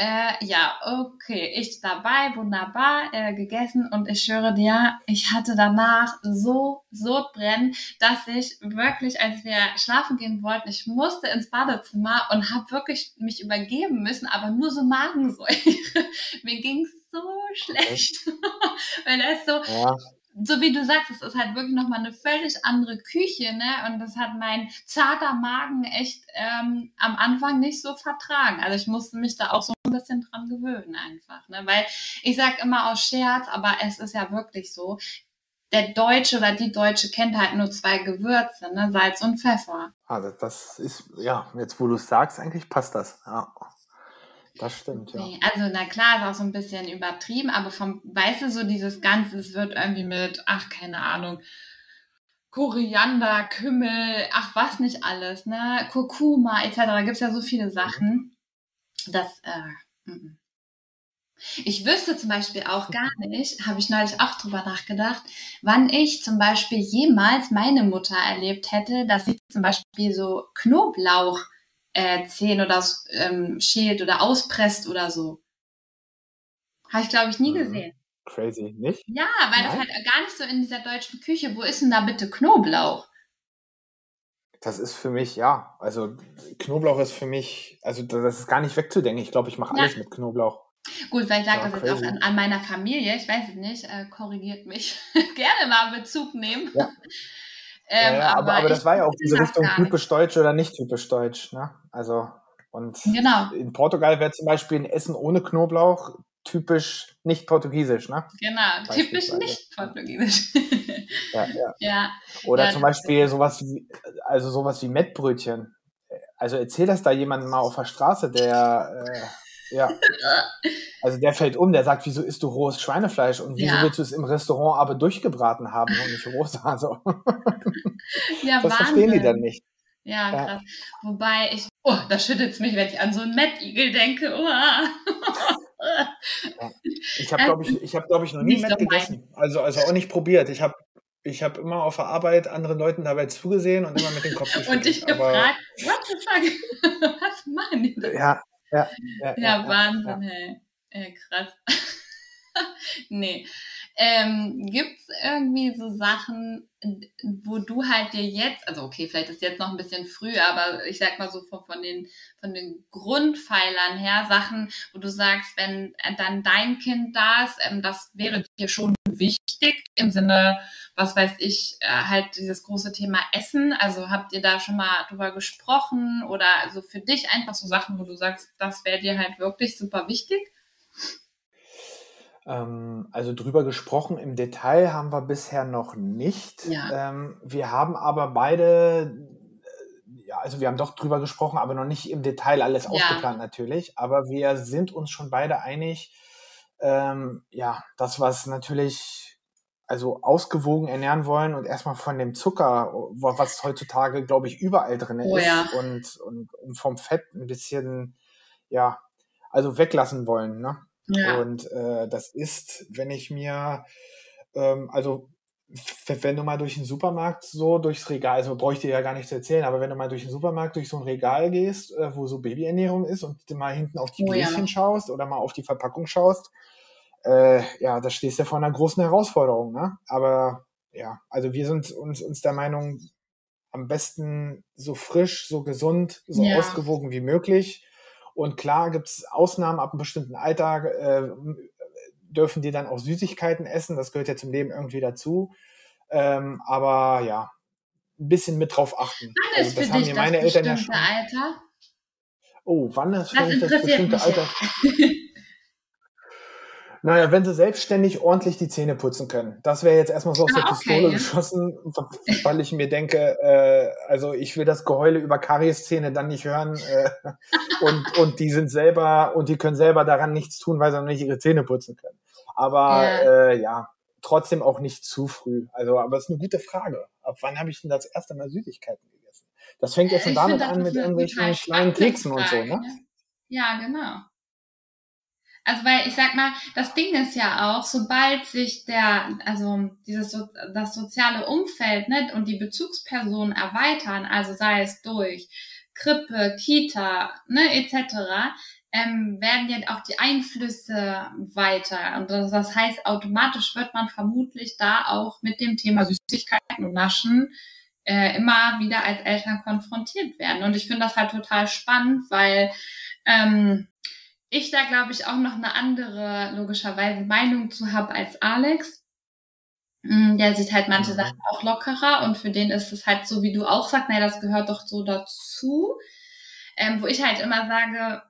A: Äh, ja, okay, ich dabei, wunderbar, äh, gegessen und ich schwöre dir, ich hatte danach so Sodbrennen, dass ich wirklich, als wir schlafen gehen wollten, ich musste ins Badezimmer und habe wirklich mich übergeben müssen, aber nur so Magensäure. *laughs* Mir ging's so schlecht, *laughs* weil es so, ja so wie du sagst, es ist halt wirklich nochmal eine völlig andere Küche, ne? Und das hat mein zarter Magen echt ähm, am Anfang nicht so vertragen. Also ich musste mich da auch so ein bisschen dran gewöhnen einfach, ne? Weil ich sag immer aus Scherz, aber es ist ja wirklich so, der Deutsche oder die Deutsche kennt halt nur zwei Gewürze, ne? Salz und Pfeffer.
B: Also das ist, ja, jetzt wo du es sagst, eigentlich passt das. Ja. Das stimmt, ja.
A: also, na klar, ist auch so ein bisschen übertrieben, aber vom, weißt du, so dieses Ganze, es wird irgendwie mit, ach, keine Ahnung, Koriander, Kümmel, ach, was nicht alles, ne, Kurkuma, etc., da gibt es ja so viele mhm. Sachen, dass, äh, m ich wüsste zum Beispiel auch gar nicht, habe ich neulich auch drüber nachgedacht, wann ich zum Beispiel jemals meine Mutter erlebt hätte, dass sie zum Beispiel so Knoblauch äh, Zehen oder ähm, schält oder auspresst oder so. Habe ich, glaube ich, nie mhm. gesehen.
B: Crazy, nicht?
A: Ja, weil Nein? das halt gar nicht so in dieser deutschen Küche. Wo ist denn da bitte Knoblauch?
B: Das ist für mich, ja, also Knoblauch ist für mich, also das ist gar nicht wegzudenken. Ich glaube, ich mache alles mit Knoblauch.
A: Gut, weil ich sage ja, das jetzt auch an, an, meiner Familie, ich weiß es nicht, äh, korrigiert mich, *laughs* gerne mal Bezug nehmen. Ja.
B: Ähm, ja, aber, aber, das war ja auch diese Richtung typisch deutsch oder nicht typisch deutsch. Ne? Also, und
A: genau.
B: in Portugal wäre zum Beispiel ein Essen ohne Knoblauch typisch nicht portugiesisch, ne?
A: Genau, typisch nicht portugiesisch. *laughs*
B: ja, ja.
A: ja,
B: Oder
A: ja,
B: zum Beispiel sowas wie, also sowas wie Mettbrötchen. Also erzähl das da jemandem mal auf der Straße, der äh, ja. *laughs* Also der fällt um, der sagt, wieso isst du rohes Schweinefleisch und wieso ja. willst du es im Restaurant aber durchgebraten haben und nicht rosa? *laughs* Also,
A: ja,
B: das Wahnsinn. verstehen die dann nicht.
A: Ja, krass. Ja. Wobei ich, oh, da schüttelt es mich, wenn ich an so einen Mettigel denke. Oh.
B: Ich habe, glaube ich, ich, hab, glaub ich, noch nie so gegessen. Also, also auch nicht probiert. Ich habe Ich habe immer auf der Arbeit anderen Leuten dabei zugesehen und immer mit dem Kopf
A: geschüttelt. und dich gefragt, what the fuck, *laughs* was machen die da?
B: Ja, ja, ja.
A: Ja, Wahnsinn, hey. Äh, krass. *laughs* nee. Ähm, Gibt es irgendwie so Sachen, wo du halt dir jetzt, also okay, vielleicht ist jetzt noch ein bisschen früh, aber ich sag mal so von, von, den, von den Grundpfeilern her, Sachen, wo du sagst, wenn dann dein Kind da ist, ähm, das wäre dir schon wichtig im Sinne, was weiß ich, äh, halt dieses große Thema Essen. Also habt ihr da schon mal drüber gesprochen oder also für dich einfach so Sachen, wo du sagst, das wäre dir halt wirklich super wichtig?
B: Ähm, also drüber gesprochen im Detail haben wir bisher noch nicht.
A: Ja.
B: Ähm, wir haben aber beide, äh, ja, also wir haben doch drüber gesprochen, aber noch nicht im Detail alles ja. ausgeplant natürlich. Aber wir sind uns schon beide einig, ähm, ja, das, was natürlich also ausgewogen ernähren wollen und erstmal von dem Zucker, was heutzutage, glaube ich, überall drin oh, ist ja. und, und, und, vom Fett ein bisschen, ja, also weglassen wollen. Ne?
A: Ja.
B: Und äh, das ist, wenn ich mir, ähm, also wenn du mal durch den Supermarkt so durchs Regal, also brauche ich dir ja gar nicht zu erzählen, aber wenn du mal durch den Supermarkt durch so ein Regal gehst, äh, wo so Babyernährung ist und mal hinten auf die oh, Gläschen ja. schaust oder mal auf die Verpackung schaust, äh, ja, da stehst du vor einer großen Herausforderung, ne? Aber ja, also wir sind uns, uns der Meinung, am besten so frisch, so gesund, so ja. ausgewogen wie möglich und klar gibt es Ausnahmen ab einem bestimmten Alter, äh, dürfen die dann auch Süßigkeiten essen. Das gehört ja zum Leben irgendwie dazu. Ähm, aber ja, ein bisschen mit drauf achten.
A: Wann ist also, das für haben dich meine das Eltern ja schon. Alter?
B: Oh, wann ist das das bestimmte Alter? *laughs* Naja, wenn sie selbstständig ordentlich die Zähne putzen können. Das wäre jetzt erstmal so aus ah, der Pistole okay. geschossen, *laughs* weil ich mir denke, äh, also ich will das Geheule über Karieszähne dann nicht hören. Äh, und, und die sind selber, und die können selber daran nichts tun, weil sie noch nicht ihre Zähne putzen können. Aber ja, äh, ja trotzdem auch nicht zu früh. Also, aber es ist eine gute Frage. Ab wann habe ich denn das erste Mal Süßigkeiten gegessen? Das fängt ja schon ich damit an mit irgendwelchen kleinen Keksen und so, ne?
A: Ja, genau. Also weil ich sag mal, das Ding ist ja auch, sobald sich der, also dieses das soziale Umfeld ne, und die Bezugspersonen erweitern, also sei es durch Krippe, Kita, ne, etc., ähm, werden ja auch die Einflüsse weiter. Und das, das heißt, automatisch wird man vermutlich da auch mit dem Thema Süßigkeiten und Naschen äh, immer wieder als Eltern konfrontiert werden. Und ich finde das halt total spannend, weil ähm, ich da, glaube ich, auch noch eine andere, logischerweise, Meinung zu habe als Alex. Mm, der sieht halt manche mhm. Sachen auch lockerer und für den ist es halt so, wie du auch sagst, naja, das gehört doch so dazu. Ähm, wo ich halt immer sage,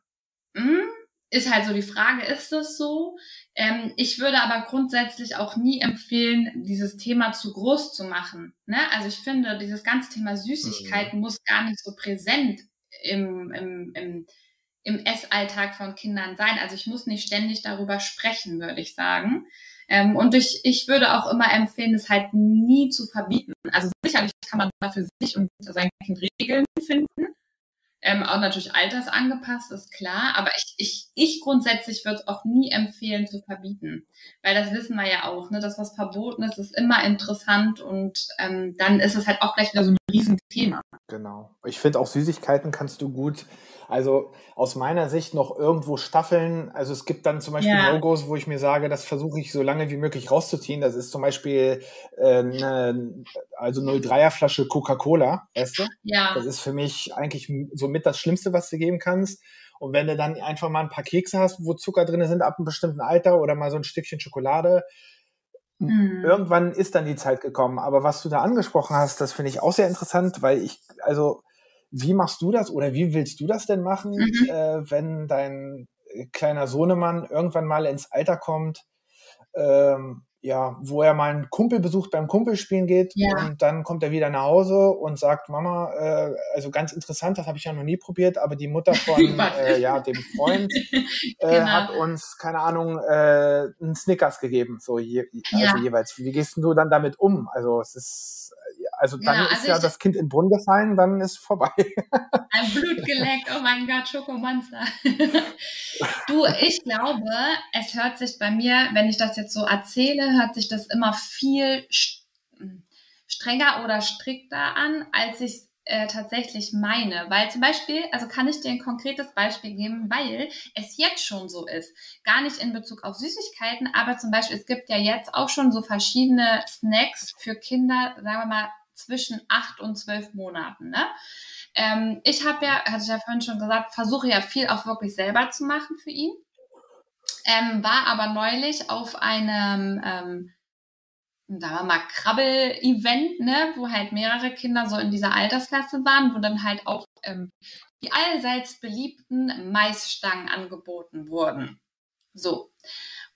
A: mh, hm, ist halt so die Frage, ist das so? Ähm, ich würde aber grundsätzlich auch nie empfehlen, dieses Thema zu groß zu machen. Ne? Also ich finde, dieses ganze Thema Süßigkeiten mhm. muss gar nicht so präsent im, im, im im Essalltag von Kindern sein. Also ich muss nicht ständig darüber sprechen, würde ich sagen. Ähm, und ich, ich würde auch immer empfehlen, es halt nie zu verbieten. Also sicherlich kann man da für sich und sein Kind Regeln finden. Ähm, auch natürlich altersangepasst, ist klar. Aber ich, ich, ich grundsätzlich würde es auch nie empfehlen zu verbieten. Weil das wissen wir ja auch, ne? Das, was verboten ist, ist immer interessant und ähm, dann ist es halt auch gleich wieder so ein Riesenthema.
B: Genau. Ich finde auch Süßigkeiten kannst du gut also aus meiner Sicht noch irgendwo Staffeln. Also es gibt dann zum Beispiel ja. No-Gos, wo ich mir sage, das versuche ich so lange wie möglich rauszuziehen. Das ist zum Beispiel äh, eine, also 03er Flasche Coca-Cola, weißt du?
A: Ja.
B: Das ist für mich eigentlich so mit das Schlimmste, was du geben kannst. Und wenn du dann einfach mal ein paar Kekse hast, wo Zucker drin sind ab einem bestimmten Alter oder mal so ein Stückchen Schokolade, mhm. irgendwann ist dann die Zeit gekommen. Aber was du da angesprochen hast, das finde ich auch sehr interessant, weil ich, also wie machst du das oder wie willst du das denn machen, mhm. äh, wenn dein kleiner Sohnemann irgendwann mal ins Alter kommt, ähm, ja, wo er mal einen Kumpel besucht, beim Kumpelspielen geht ja. und dann kommt er wieder nach Hause und sagt, Mama, äh, also ganz interessant, das habe ich ja noch nie probiert, aber die Mutter *laughs* von äh, ja, dem Freund *laughs* äh, genau. hat uns, keine Ahnung, äh, einen Snickers gegeben, so je, also ja. jeweils. Wie gehst du dann damit um? Also es ist also dann genau, ist also ja das Kind in den Brunnen gefallen, dann ist vorbei. *laughs*
A: Ein Blut geleckt, oh mein Gott, Schokomonster. *laughs* du, ich glaube, es hört sich bei mir, wenn ich das jetzt so erzähle, hört sich das immer viel strenger oder strikter an, als ich äh, tatsächlich meine. Weil zum Beispiel, also kann ich dir ein konkretes Beispiel geben, weil es jetzt schon so ist. Gar nicht in Bezug auf Süßigkeiten, aber zum Beispiel, es gibt ja jetzt auch schon so verschiedene Snacks für Kinder, sagen wir mal, zwischen acht und zwölf Monaten. Ne? Ähm, ich habe ja, hatte ich ja vorhin schon gesagt, versuche ja viel auch wirklich selber zu machen für ihn. Ähm, war aber neulich auf einem ähm, sagen wir mal, Krabbel-Event, ne, wo halt mehrere Kinder so in dieser Altersklasse waren, wo dann halt auch ähm, die allseits beliebten Maisstangen angeboten wurden. So.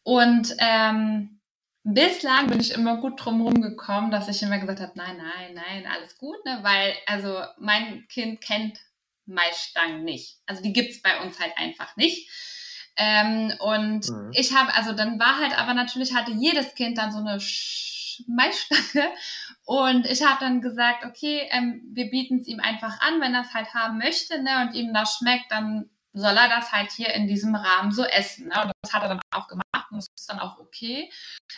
A: Und ähm, bislang bin ich immer gut drumherum gekommen, dass ich immer gesagt habe, nein, nein, nein, alles gut, ne? Weil, also mein Kind kennt Maisstangen nicht. Also die gibt's bei uns halt einfach nicht. Ähm, und mhm. ich habe, also dann war halt aber natürlich, hatte jedes Kind dann so eine Maisstange. Und ich habe dann gesagt, okay, ähm, wir bieten es ihm einfach an, wenn er es halt haben möchte ne, und ihm das schmeckt, dann soll er das halt hier in diesem Rahmen so essen. Ne? Und das hat er dann auch gemacht und das ist dann auch okay.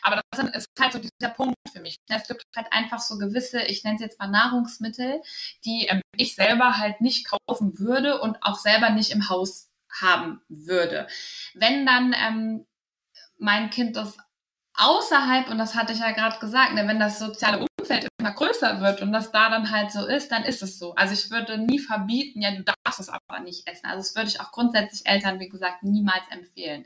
A: Aber das ist halt so dieser Punkt für mich. Es gibt halt einfach so gewisse, ich nenne es jetzt mal Nahrungsmittel, die ähm, ich selber halt nicht kaufen würde und auch selber nicht im Haus haben würde. Wenn dann ähm, mein Kind das außerhalb, und das hatte ich ja gerade gesagt, ne, wenn das soziale Umfeld immer größer wird und das da dann halt so ist, dann ist es so. Also ich würde nie verbieten, ja, du darfst es aber nicht essen. Also das würde ich auch grundsätzlich Eltern, wie gesagt, niemals empfehlen.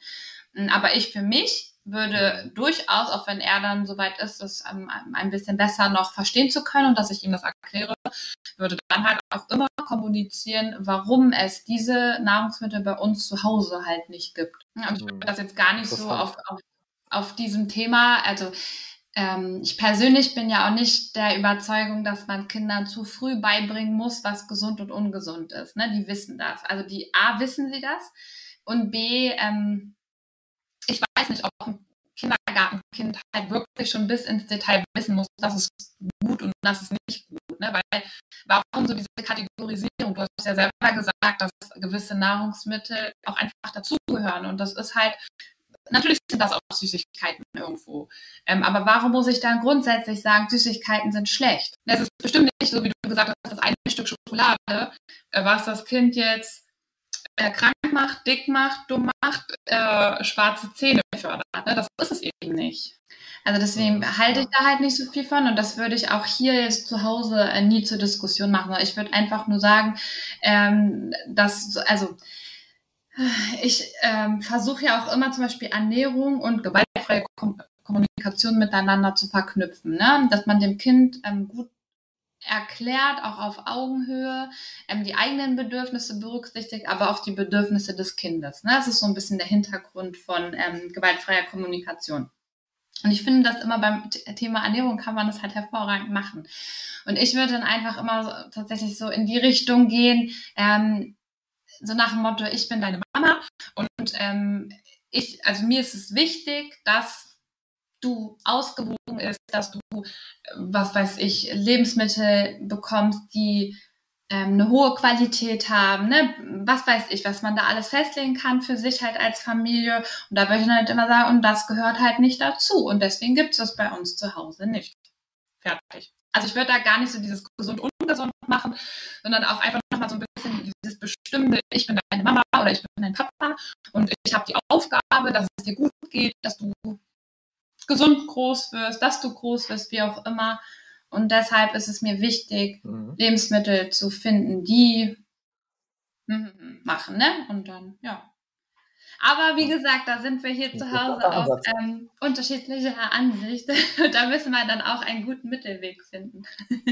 A: Hm, aber ich für mich würde durchaus, auch wenn er dann soweit ist, das ähm, ein bisschen besser noch verstehen zu können und dass ich ihm das erkläre, würde dann halt auch immer kommunizieren, warum es diese Nahrungsmittel bei uns zu Hause halt nicht gibt. Und ich würde das jetzt gar nicht so auf, auf auf diesem Thema. Also ähm, ich persönlich bin ja auch nicht der Überzeugung, dass man Kindern zu früh beibringen muss, was gesund und ungesund ist. Ne? Die wissen das. Also die A wissen sie das und B, ähm, ich weiß nicht, ob ein Kindergartenkind halt wirklich schon bis ins Detail wissen muss, das ist gut und das ist nicht gut. Ne? Weil warum so diese Kategorisierung? Du hast ja selber gesagt, dass gewisse Nahrungsmittel auch einfach dazugehören. Und das ist halt Natürlich sind das auch Süßigkeiten irgendwo. Ähm, aber warum muss ich dann grundsätzlich sagen, Süßigkeiten sind schlecht? Es ist bestimmt nicht so, wie du gesagt hast, das eine Stück Schokolade, äh, was das Kind jetzt äh, krank macht, dick macht, dumm macht, äh, schwarze Zähne fördert. Ne? Das ist es eben nicht. Also deswegen halte ich da halt nicht so viel von und das würde ich auch hier jetzt zu Hause äh, nie zur Diskussion machen. Ich würde einfach nur sagen, ähm, dass, also ich ähm, versuche ja auch immer zum Beispiel Ernährung und gewaltfreie Kom Kommunikation miteinander zu verknüpfen, ne? dass man dem Kind ähm, gut erklärt, auch auf Augenhöhe, ähm, die eigenen Bedürfnisse berücksichtigt, aber auch die Bedürfnisse des Kindes. Ne? Das ist so ein bisschen der Hintergrund von ähm, gewaltfreier Kommunikation. Und ich finde, dass immer beim Thema Ernährung kann man das halt hervorragend machen. Und ich würde dann einfach immer so, tatsächlich so in die Richtung gehen, ähm, so nach dem Motto, ich bin deine Mama und ähm, ich, also mir ist es wichtig, dass du ausgewogen ist, dass du, was weiß ich, Lebensmittel bekommst, die ähm, eine hohe Qualität haben, ne? was weiß ich, was man da alles festlegen kann für sich halt als Familie. Und da würde ich halt immer sagen, und das gehört halt nicht dazu. Und deswegen gibt es das bei uns zu Hause nicht. Fertig. Also ich würde da gar nicht so dieses gesund ungesund machen, sondern auch einfach nochmal so ein bisschen dieses bestimmte, ich bin deine Mama oder ich bin dein Papa und ich habe die Aufgabe, dass es dir gut geht, dass du gesund groß wirst, dass du groß wirst, wie auch immer. Und deshalb ist es mir wichtig, mhm. Lebensmittel zu finden, die machen, ne? Und dann, ja. Aber wie gesagt, da sind wir hier zu Hause auf ähm, unterschiedlicher Ansicht. *laughs* da müssen wir dann auch einen guten Mittelweg finden. *laughs*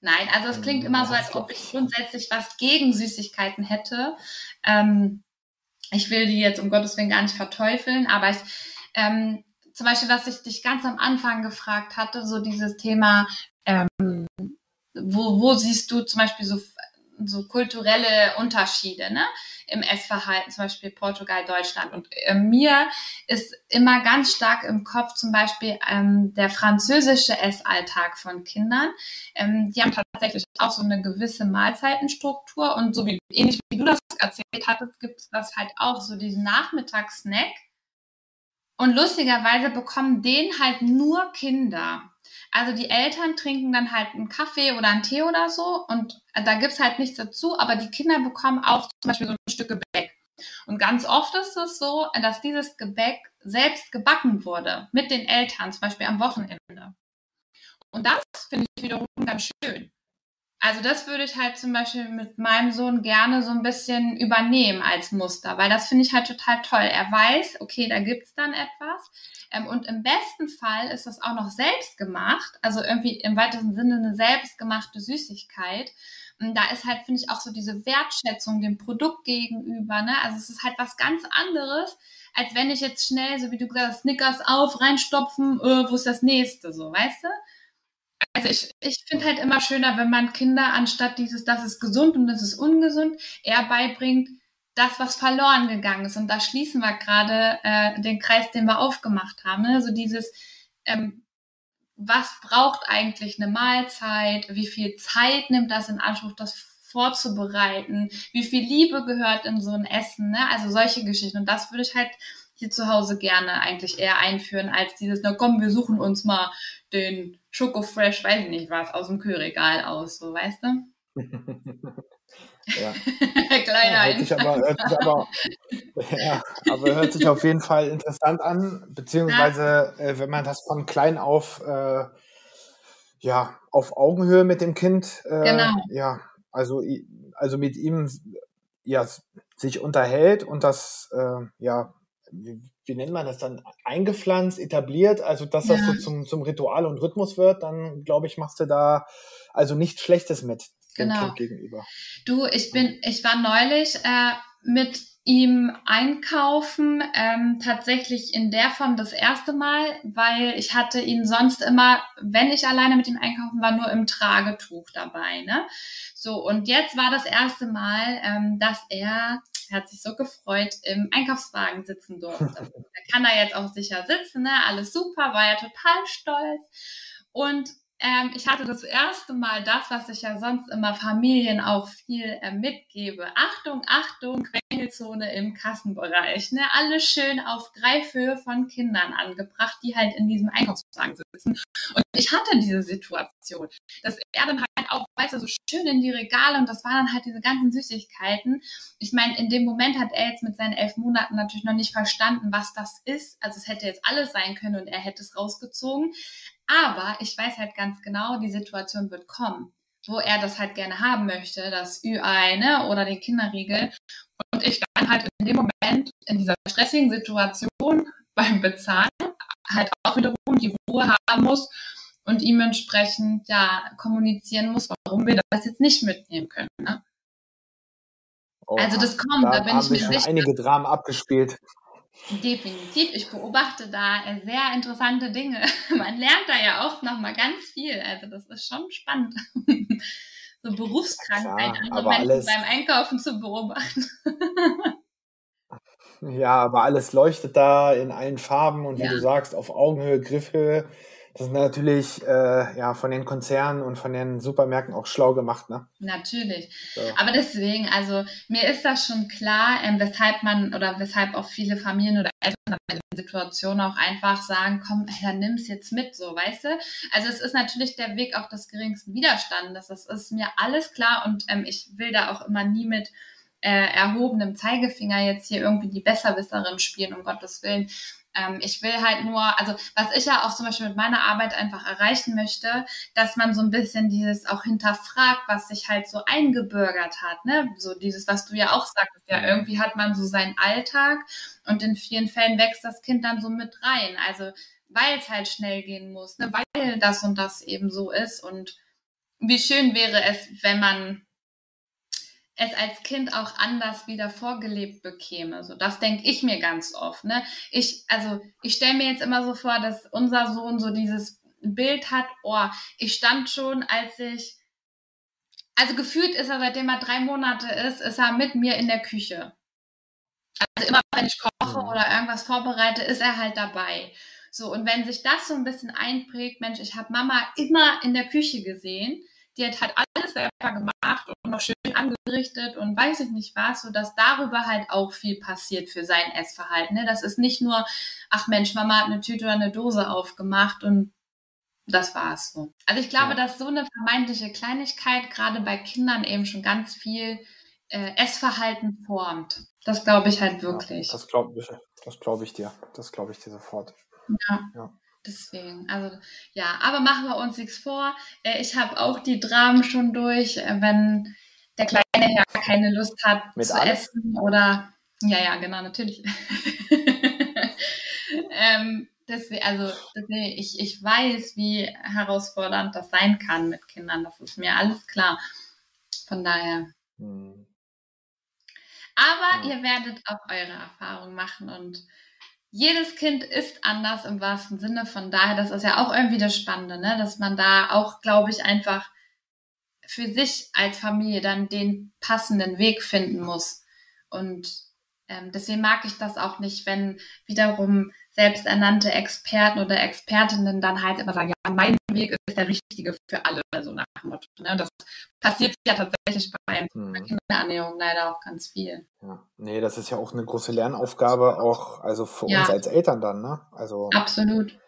A: Nein, also es klingt immer so, als ob ich grundsätzlich was gegen Süßigkeiten hätte. Ähm, ich will die jetzt um Gottes Willen gar nicht verteufeln, aber ich, ähm, zum Beispiel, was ich dich ganz am Anfang gefragt hatte, so dieses Thema, ähm, wo, wo siehst du zum Beispiel so so kulturelle Unterschiede ne? im Essverhalten, zum Beispiel Portugal, Deutschland. Und äh, mir ist immer ganz stark im Kopf zum Beispiel ähm, der französische Essalltag von Kindern. Ähm, die haben tatsächlich auch so eine gewisse Mahlzeitenstruktur und so wie ähnlich wie du das erzählt hattest, gibt es das halt auch so diesen Nachmittagssnack. Und lustigerweise bekommen den halt nur Kinder. Also die Eltern trinken dann halt einen Kaffee oder einen Tee oder so und da gibt's halt nichts dazu, aber die Kinder bekommen auch zum Beispiel so ein Stück Gebäck. Und ganz oft ist es so, dass dieses Gebäck selbst gebacken wurde mit den Eltern, zum Beispiel am Wochenende. Und das finde ich wiederum ganz schön. Also das würde ich halt zum Beispiel mit meinem Sohn gerne so ein bisschen übernehmen als Muster, weil das finde ich halt total toll. Er weiß, okay, da gibt's dann etwas. Ähm, und im besten Fall ist das auch noch selbst gemacht, also irgendwie im weitesten Sinne eine selbstgemachte Süßigkeit. Und da ist halt, finde ich, auch so diese Wertschätzung dem Produkt gegenüber. Ne? Also es ist halt was ganz anderes, als wenn ich jetzt schnell, so wie du gesagt hast, Snickers auf, reinstopfen, äh, wo ist das nächste, so, weißt du? Also ich, ich finde halt immer schöner, wenn man Kinder anstatt dieses, das ist gesund und das ist ungesund, eher beibringt, das, was verloren gegangen ist. Und da schließen wir gerade äh, den Kreis, den wir aufgemacht haben. Ne? So dieses, ähm, was braucht eigentlich eine Mahlzeit? Wie viel Zeit nimmt das in Anspruch, das vorzubereiten? Wie viel Liebe gehört in so ein Essen? Ne? Also solche Geschichten. Und das würde ich halt hier zu Hause gerne eigentlich eher einführen, als dieses, na komm, wir suchen uns mal den Schoko Fresh, weiß ich nicht was, aus dem Kühlregal aus, so, weißt du? *laughs*
B: ja. *laughs* Kleiner ja, hört sich aber, hört sich aber, *laughs* ja, aber hört sich auf jeden Fall interessant an, beziehungsweise ja. äh, wenn man das von klein auf äh, ja, auf Augenhöhe mit dem Kind, äh, genau. ja, also, also mit ihm ja, sich unterhält und das äh, ja wie, wie nennt man das dann, eingepflanzt, etabliert, also dass das so zum, zum Ritual und Rhythmus wird, dann glaube ich, machst du da also nichts Schlechtes mit dem genau. Gegenüber.
A: Du, ich bin, ich war neulich äh, mit ihm einkaufen, ähm, tatsächlich in der Form das erste Mal, weil ich hatte ihn sonst immer, wenn ich alleine mit ihm einkaufen war, nur im Tragetuch dabei. Ne? So, und jetzt war das erste Mal, ähm, dass er hat sich so gefreut, im Einkaufswagen sitzen durfte. *laughs* er kann da jetzt auch sicher sitzen, ne? alles super, war er total stolz. Und ähm, ich hatte das erste Mal das, was ich ja sonst immer Familien auch viel äh, mitgebe. Achtung, Achtung, Quengelzone im Kassenbereich. Ne? Alles schön auf Greifhöhe von Kindern angebracht, die halt in diesem Einkaufswagen sitzen. Und ich hatte diese Situation, dass er dann halt auch, weißt du, so schön in die Regale und das waren dann halt diese ganzen Süßigkeiten. Ich meine, in dem Moment hat er jetzt mit seinen elf Monaten natürlich noch nicht verstanden, was das ist. Also es hätte jetzt alles sein können und er hätte es rausgezogen. Aber ich weiß halt ganz genau, die Situation wird kommen, wo er das halt gerne haben möchte, das Ü-Ei ne, oder den Kinderriegel. Und ich dann halt in dem Moment, in dieser stressigen Situation *laughs* beim Bezahlen, halt auch wiederum die Ruhe haben muss und ihm entsprechend ja kommunizieren muss, warum wir das jetzt nicht mitnehmen können. Ne?
B: Oh, also das kommt, da, da bin ich mir sicher. einige Dramen abgespielt.
A: Definitiv. Ich beobachte da sehr interessante Dinge. *laughs* Man lernt da ja auch nochmal ganz viel. Also das ist schon spannend. *laughs* so Berufskrankheit, andere Menschen alles, beim Einkaufen zu beobachten.
B: ja, aber alles leuchtet da in allen Farben und wie ja. du sagst, auf Augenhöhe, Griffhöhe. Das ist natürlich äh, ja von den Konzernen und von den Supermärkten auch schlau gemacht, ne?
A: Natürlich. So. Aber deswegen, also mir ist das schon klar, ähm, weshalb man oder weshalb auch viele Familien oder Eltern in der Situation auch einfach sagen, komm, ey, dann nimm's jetzt mit, so, weißt du? Also es ist natürlich der Weg auch des geringsten Widerstandes. Das ist mir alles klar und ähm, ich will da auch immer nie mit äh, erhobenem Zeigefinger jetzt hier irgendwie die Besserwisserin spielen, um Gottes Willen. Ähm, ich will halt nur, also was ich ja auch zum Beispiel mit meiner Arbeit einfach erreichen möchte, dass man so ein bisschen dieses auch hinterfragt, was sich halt so eingebürgert hat, ne? So dieses, was du ja auch sagst, ja, irgendwie hat man so seinen Alltag und in vielen Fällen wächst das Kind dann so mit rein. Also weil es halt schnell gehen muss, ne? weil das und das eben so ist und wie schön wäre es, wenn man es als Kind auch anders wieder vorgelebt bekäme. So, das denke ich mir ganz oft. Ne? Ich, also, ich stelle mir jetzt immer so vor, dass unser Sohn so dieses Bild hat, oh, ich stand schon, als ich, also gefühlt ist er, seitdem er drei Monate ist, ist er mit mir in der Küche. Also immer, wenn ich koche mhm. oder irgendwas vorbereite, ist er halt dabei. So, und wenn sich das so ein bisschen einprägt, Mensch, ich habe Mama immer in der Küche gesehen, die hat halt alles selber gemacht und noch schön angerichtet und weiß ich nicht was, so dass darüber halt auch viel passiert für sein Essverhalten. Ne? Das ist nicht nur, ach Mensch, Mama hat eine Tüte oder eine Dose aufgemacht und das war es so. Also ich glaube, ja. dass so eine vermeintliche Kleinigkeit gerade bei Kindern eben schon ganz viel äh, Essverhalten formt. Das glaube ich halt wirklich.
B: Ja, das glaube ich, das glaube ich dir. Das glaube ich dir sofort.
A: Ja. ja. Deswegen, also ja, aber machen wir uns nichts vor. Äh, ich habe auch die Dramen schon durch, äh, wenn der Kleine ja keine Lust hat Mit zu alles? essen oder ja, ja, genau, natürlich. *laughs* ähm, deswegen, also deswegen, ich, ich weiß, wie herausfordernd das sein kann mit Kindern. Das ist mir alles klar. Von daher. Hm. Aber ja. ihr werdet auch eure Erfahrungen machen und jedes Kind ist anders im wahrsten Sinne. Von daher, das ist ja auch irgendwie das Spannende, ne? dass man da auch, glaube ich, einfach für sich als Familie dann den passenden Weg finden muss. Und ähm, deswegen mag ich das auch nicht, wenn wiederum selbsternannte Experten oder Expertinnen dann halt immer sagen, ja, mein Weg ist der richtige für alle, so nach dem Motto. Ne? Das passiert ja tatsächlich bei hm. Kinderernährung leider auch ganz viel.
B: Ja. Nee, das ist ja auch eine große Lernaufgabe, auch also für ja. uns als Eltern dann, ne? Also
A: absolut.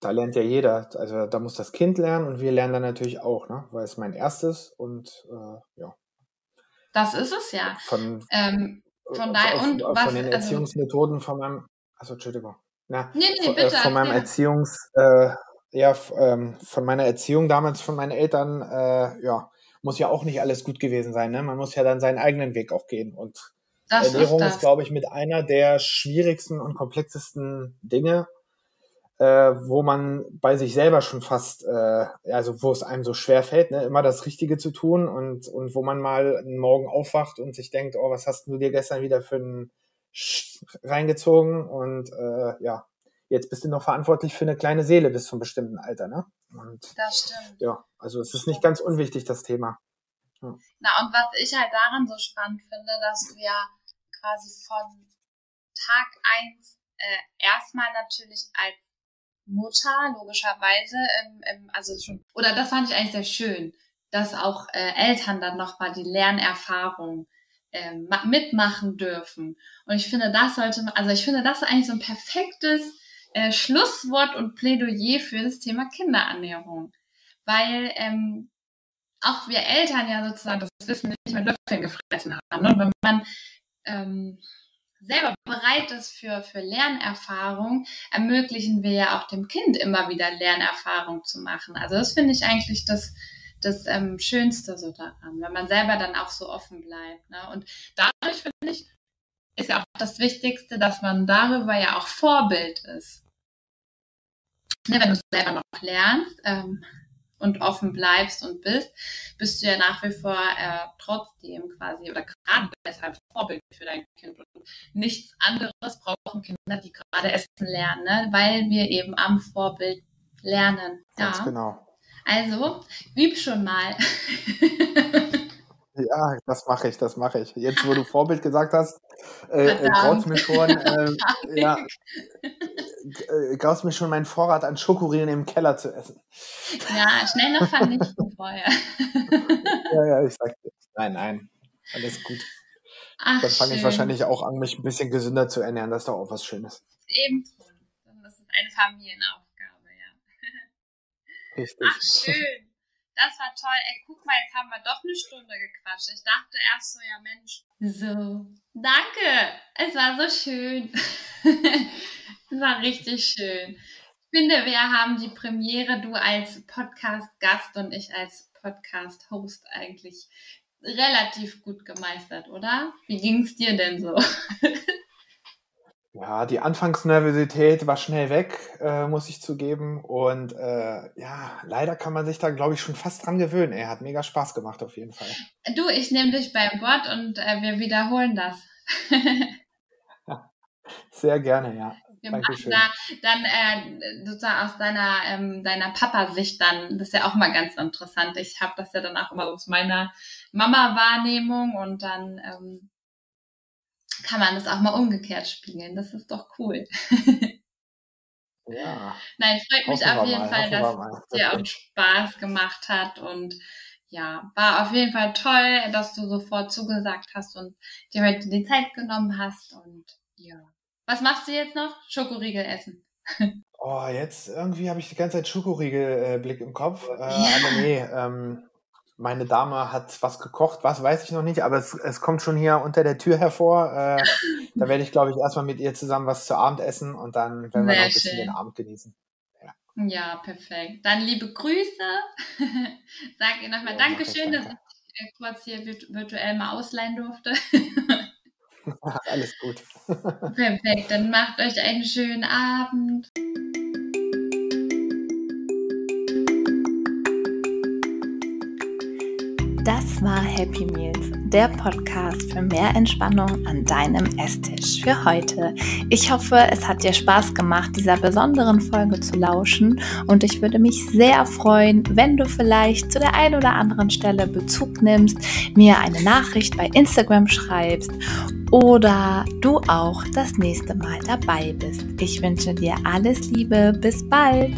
B: Da lernt ja jeder. Also da muss das Kind lernen und wir lernen dann natürlich auch, ne? Weil es mein erstes und äh, ja.
A: Das ist es ja.
B: Von,
A: ähm, von daher und
B: von was, den also Erziehungsmethoden von meinem, also Entschuldigung. Na, nee, nee, von, äh, bitte, von meinem Erziehungs, äh, ja, ähm, von meiner Erziehung damals von meinen Eltern, äh, ja, muss ja auch nicht alles gut gewesen sein. Ne? Man muss ja dann seinen eigenen Weg auch gehen. Und das Ernährung ist, ist glaube ich, mit einer der schwierigsten und komplexesten Dinge, äh, wo man bei sich selber schon fast, äh, also wo es einem so schwer fällt, ne? immer das Richtige zu tun und, und wo man mal einen Morgen aufwacht und sich denkt, oh, was hast du dir gestern wieder für einen reingezogen und äh, ja, jetzt bist du noch verantwortlich für eine kleine Seele bis zum bestimmten Alter, ne?
A: Und, das stimmt.
B: Ja, also es ist nicht ganz unwichtig, das Thema.
A: Ja. Na, und was ich halt daran so spannend finde, dass du ja quasi von Tag eins äh, erstmal natürlich als Mutter, logischerweise, im, im, also schon, oder das fand ich eigentlich sehr schön, dass auch äh, Eltern dann nochmal die Lernerfahrung äh, mitmachen dürfen. Und ich finde, das sollte also ich finde, das ist eigentlich so ein perfektes äh, Schlusswort und Plädoyer für das Thema Kinderernährung. Weil ähm, auch wir Eltern ja sozusagen das Wissen nicht mit Löffeln gefressen haben. Ne? Und wenn man ähm, selber bereit ist für, für Lernerfahrung, ermöglichen wir ja auch dem Kind immer wieder Lernerfahrung zu machen. Also das finde ich eigentlich das, das ähm, Schönste so daran, wenn man selber dann auch so offen bleibt. Ne? Und dadurch finde ich, ist ja auch das Wichtigste, dass man darüber ja auch Vorbild ist. Ne, wenn du selber noch lernst ähm, und offen bleibst und bist, bist du ja nach wie vor äh, trotzdem quasi oder gerade deshalb Vorbild für dein Kind. Und nichts anderes brauchen Kinder, die gerade essen lernen, ne? weil wir eben am Vorbild lernen.
B: Ganz ja. genau.
A: Also, üb schon mal. *laughs*
B: ja, das mache ich, das mache ich. Jetzt, wo du Vorbild gesagt hast, äh, äh graut mir schon, *laughs* äh, ja, graut mir schon meinen Vorrat an Schokoriegel im Keller zu essen.
A: Ja, schnell noch vernichten *laughs* vorher.
B: ja, ja, ich sag. Nein, nein, alles gut. Ach, Dann fange ich wahrscheinlich auch an, mich ein bisschen gesünder zu ernähren. Das ist doch auch was Schönes.
A: Eben. Das ist eine Familienaufgabe. *laughs*
B: Richtig.
A: Ach, schön. Das war toll. Ey, guck mal, jetzt haben wir doch eine Stunde gequatscht. Ich dachte erst so, ja Mensch. So. Danke. Es war so schön. *laughs* es war richtig schön. Ich finde, wir haben die Premiere, du als Podcast-Gast und ich als Podcast-Host eigentlich relativ gut gemeistert, oder? Wie ging es dir denn so? *laughs*
B: Ja, die Anfangsnervosität war schnell weg, äh, muss ich zugeben. Und äh, ja, leider kann man sich da, glaube ich, schon fast dran gewöhnen. Er hat mega Spaß gemacht, auf jeden Fall.
A: Du, ich nehme dich beim Wort und äh, wir wiederholen das. *laughs*
B: Sehr gerne, ja.
A: Wir Dankeschön. Da, dann äh, sozusagen aus deiner, ähm, deiner Papa-Sicht dann, das ist ja auch mal ganz interessant. Ich habe das ja dann auch immer aus meiner Mama-Wahrnehmung und dann ähm, kann man das auch mal umgekehrt spiegeln. Das ist doch cool.
B: Ja.
A: Nein, freut mich auf jeden mal, Fall, dass es dir auch Spaß gemacht hat und ja, war auf jeden Fall toll, dass du sofort zugesagt hast und dir heute die Zeit genommen hast und ja. Was machst du jetzt noch? Schokoriegel essen. *laughs*
B: Oh, jetzt irgendwie habe ich die ganze Zeit Schokoriegel-Blick äh, im Kopf. Äh, ja. Aber nee, ähm, meine Dame hat was gekocht, was weiß ich noch nicht, aber es, es kommt schon hier unter der Tür hervor. Äh, *laughs* da werde ich, glaube ich, erstmal mit ihr zusammen was zu Abend essen und dann werden wir noch ein bisschen schön. den Abend genießen.
C: Ja. ja, perfekt. Dann liebe Grüße. *laughs* Sag ihr nochmal ja, Dankeschön, dass ich kurz hier virtuell mal ausleihen durfte. *laughs*
B: Alles gut.
C: Perfekt, dann macht euch einen schönen Abend.
A: Das war Happy Meals, der Podcast für mehr Entspannung an deinem Esstisch für heute. Ich hoffe, es hat dir Spaß gemacht, dieser besonderen Folge zu lauschen und ich würde mich sehr freuen, wenn du vielleicht zu der einen oder anderen Stelle Bezug nimmst, mir eine Nachricht bei Instagram schreibst oder du auch das nächste Mal dabei bist. Ich wünsche dir alles Liebe, bis bald.